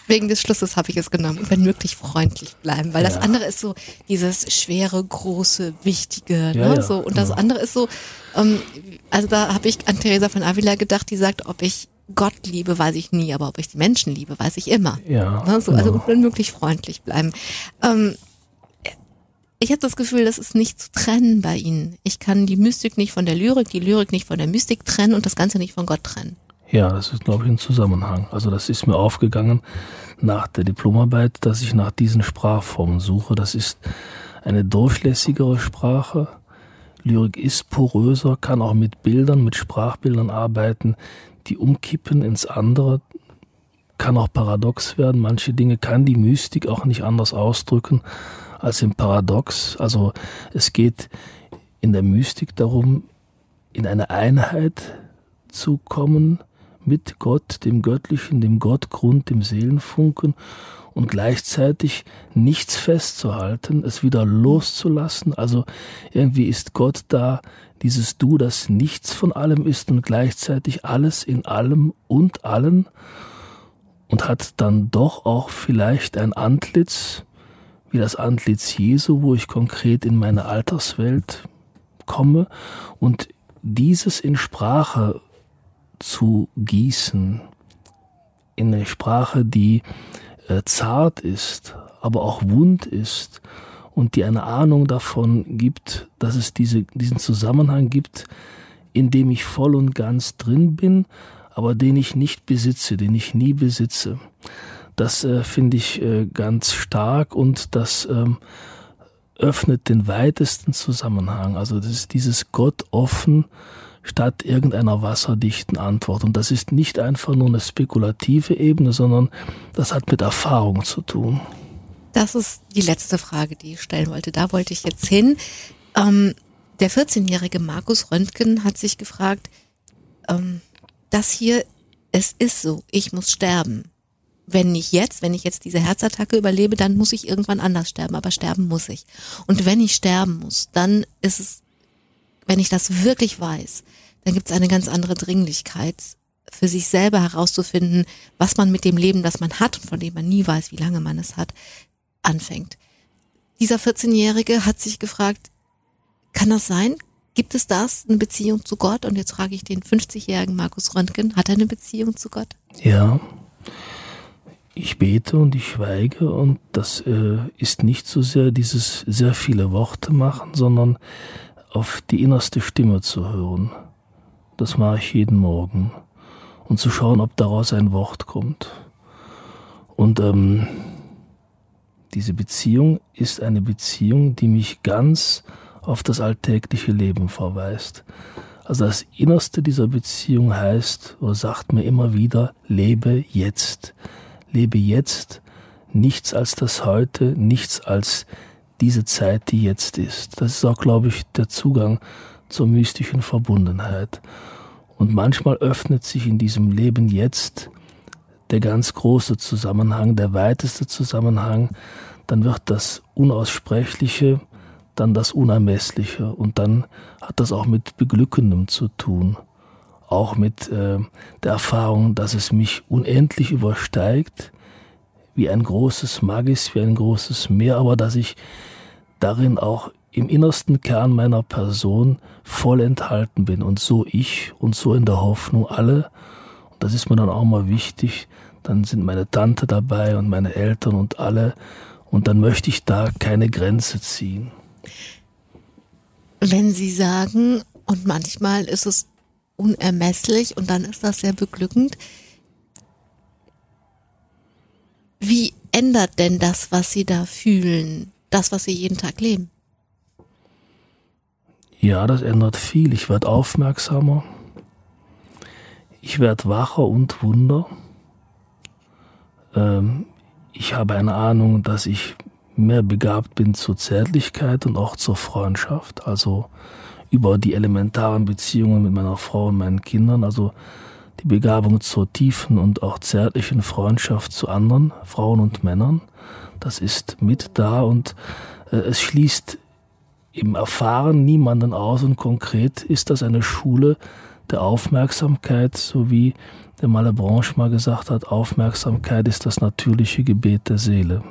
Wegen des Schlusses habe ich es genommen. Wenn möglich freundlich bleiben, weil ja. das andere ist so dieses schwere, große, wichtige, ja, ne? Ja, so und das genau. andere ist so. Ähm, also da habe ich an Theresa von Avila gedacht, die sagt, ob ich Gott liebe, weiß ich nie, aber ob ich die Menschen liebe, weiß ich immer. Ja, Ne? So, also genau. wenn möglich freundlich bleiben. Ähm, ich habe das Gefühl, das ist nicht zu trennen bei Ihnen. Ich kann die Mystik nicht von der Lyrik, die Lyrik nicht von der Mystik trennen und das Ganze nicht von Gott trennen. Ja, das ist, glaube ich, ein Zusammenhang. Also das ist mir aufgegangen nach der Diplomarbeit, dass ich nach diesen Sprachformen suche. Das ist eine durchlässigere Sprache. Lyrik ist poröser, kann auch mit Bildern, mit Sprachbildern arbeiten, die umkippen ins andere, kann auch paradox werden. Manche Dinge kann die Mystik auch nicht anders ausdrücken als im Paradox. Also es geht in der Mystik darum, in eine Einheit zu kommen mit Gott, dem Göttlichen, dem Gottgrund, dem Seelenfunken und gleichzeitig nichts festzuhalten, es wieder loszulassen. Also irgendwie ist Gott da, dieses Du, das nichts von allem ist und gleichzeitig alles in allem und allen und hat dann doch auch vielleicht ein Antlitz, wie das Antlitz Jesu, wo ich konkret in meine Alterswelt komme und dieses in Sprache zu gießen, in eine Sprache, die äh, zart ist, aber auch wund ist und die eine Ahnung davon gibt, dass es diese, diesen Zusammenhang gibt, in dem ich voll und ganz drin bin, aber den ich nicht besitze, den ich nie besitze. Das äh, finde ich äh, ganz stark und das ähm, öffnet den weitesten Zusammenhang. Also das ist dieses Gott offen statt irgendeiner wasserdichten Antwort. Und das ist nicht einfach nur eine spekulative Ebene, sondern das hat mit Erfahrung zu tun. Das ist die letzte Frage, die ich stellen wollte. Da wollte ich jetzt hin. Ähm, der 14-jährige Markus Röntgen hat sich gefragt, ähm, das hier, es ist so, ich muss sterben. Wenn nicht jetzt, wenn ich jetzt diese Herzattacke überlebe, dann muss ich irgendwann anders sterben, aber sterben muss ich. Und wenn ich sterben muss, dann ist es, wenn ich das wirklich weiß, dann gibt es eine ganz andere Dringlichkeit, für sich selber herauszufinden, was man mit dem Leben, das man hat und von dem man nie weiß, wie lange man es hat, anfängt. Dieser 14-Jährige hat sich gefragt, kann das sein? Gibt es das, eine Beziehung zu Gott? Und jetzt frage ich den 50-jährigen Markus Röntgen, hat er eine Beziehung zu Gott? Ja, ich bete und ich schweige und das äh, ist nicht so sehr dieses sehr viele Worte machen, sondern auf die innerste Stimme zu hören. Das mache ich jeden Morgen und zu schauen, ob daraus ein Wort kommt. Und ähm, diese Beziehung ist eine Beziehung, die mich ganz auf das alltägliche Leben verweist. Also das Innerste dieser Beziehung heißt oder sagt mir immer wieder, lebe jetzt lebe jetzt nichts als das Heute, nichts als diese Zeit, die jetzt ist. Das ist auch, glaube ich, der Zugang zur mystischen Verbundenheit. Und manchmal öffnet sich in diesem Leben jetzt der ganz große Zusammenhang, der weiteste Zusammenhang, dann wird das Unaussprechliche, dann das Unermessliche und dann hat das auch mit Beglückendem zu tun auch mit äh, der Erfahrung, dass es mich unendlich übersteigt, wie ein großes Magis, wie ein großes Meer, aber dass ich darin auch im innersten Kern meiner Person voll enthalten bin und so ich und so in der Hoffnung alle. Und das ist mir dann auch mal wichtig. Dann sind meine Tante dabei und meine Eltern und alle. Und dann möchte ich da keine Grenze ziehen. Wenn Sie sagen, und manchmal ist es unermesslich und dann ist das sehr beglückend. Wie ändert denn das, was Sie da fühlen, das, was Sie jeden Tag leben? Ja, das ändert viel. Ich werde aufmerksamer. Ich werde wacher und wunder. Ähm, ich habe eine Ahnung, dass ich mehr begabt bin zur Zärtlichkeit und auch zur Freundschaft. Also über die elementaren Beziehungen mit meiner Frau und meinen Kindern, also die Begabung zur tiefen und auch zärtlichen Freundschaft zu anderen Frauen und Männern. Das ist mit da und äh, es schließt im Erfahren niemanden aus und konkret ist das eine Schule der Aufmerksamkeit, so wie der Malebranche mal gesagt hat, Aufmerksamkeit ist das natürliche Gebet der Seele.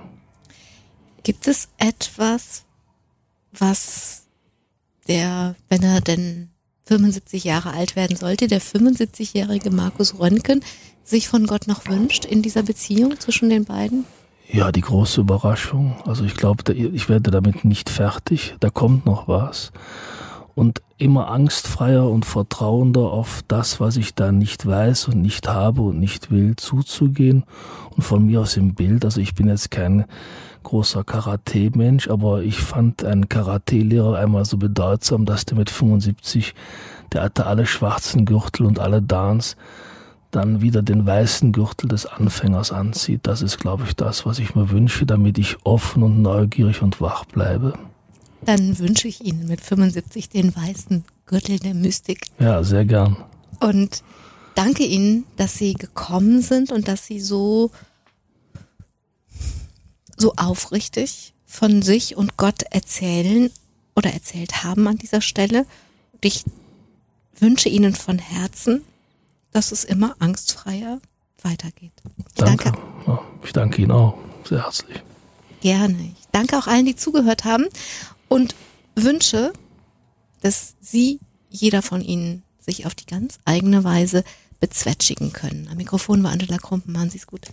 Gibt es etwas, was der, wenn er denn 75 Jahre alt werden sollte, der 75-jährige Markus Röntgen sich von Gott noch wünscht in dieser Beziehung zwischen den beiden? Ja, die große Überraschung. Also ich glaube, ich werde damit nicht fertig. Da kommt noch was. Und immer angstfreier und vertrauender auf das, was ich da nicht weiß und nicht habe und nicht will, zuzugehen. Und von mir aus im Bild. Also ich bin jetzt kein großer Karate-Mensch, aber ich fand einen Karate-Lehrer einmal so bedeutsam, dass der mit 75, der hatte alle schwarzen Gürtel und alle Dans, dann wieder den weißen Gürtel des Anfängers anzieht. Das ist, glaube ich, das, was ich mir wünsche, damit ich offen und neugierig und wach bleibe. Dann wünsche ich Ihnen mit 75 den weißen Gürtel der Mystik. Ja, sehr gern. Und danke Ihnen, dass Sie gekommen sind und dass Sie so so aufrichtig von sich und Gott erzählen oder erzählt haben an dieser Stelle. Und ich wünsche Ihnen von Herzen, dass es immer angstfreier weitergeht. Danke. danke. Ja, ich danke Ihnen auch sehr herzlich. Gerne. Ich danke auch allen, die zugehört haben und wünsche, dass Sie, jeder von Ihnen, sich auf die ganz eigene Weise bezwetschigen können. Am Mikrofon war Angela Krumpen. Machen Sie es gut.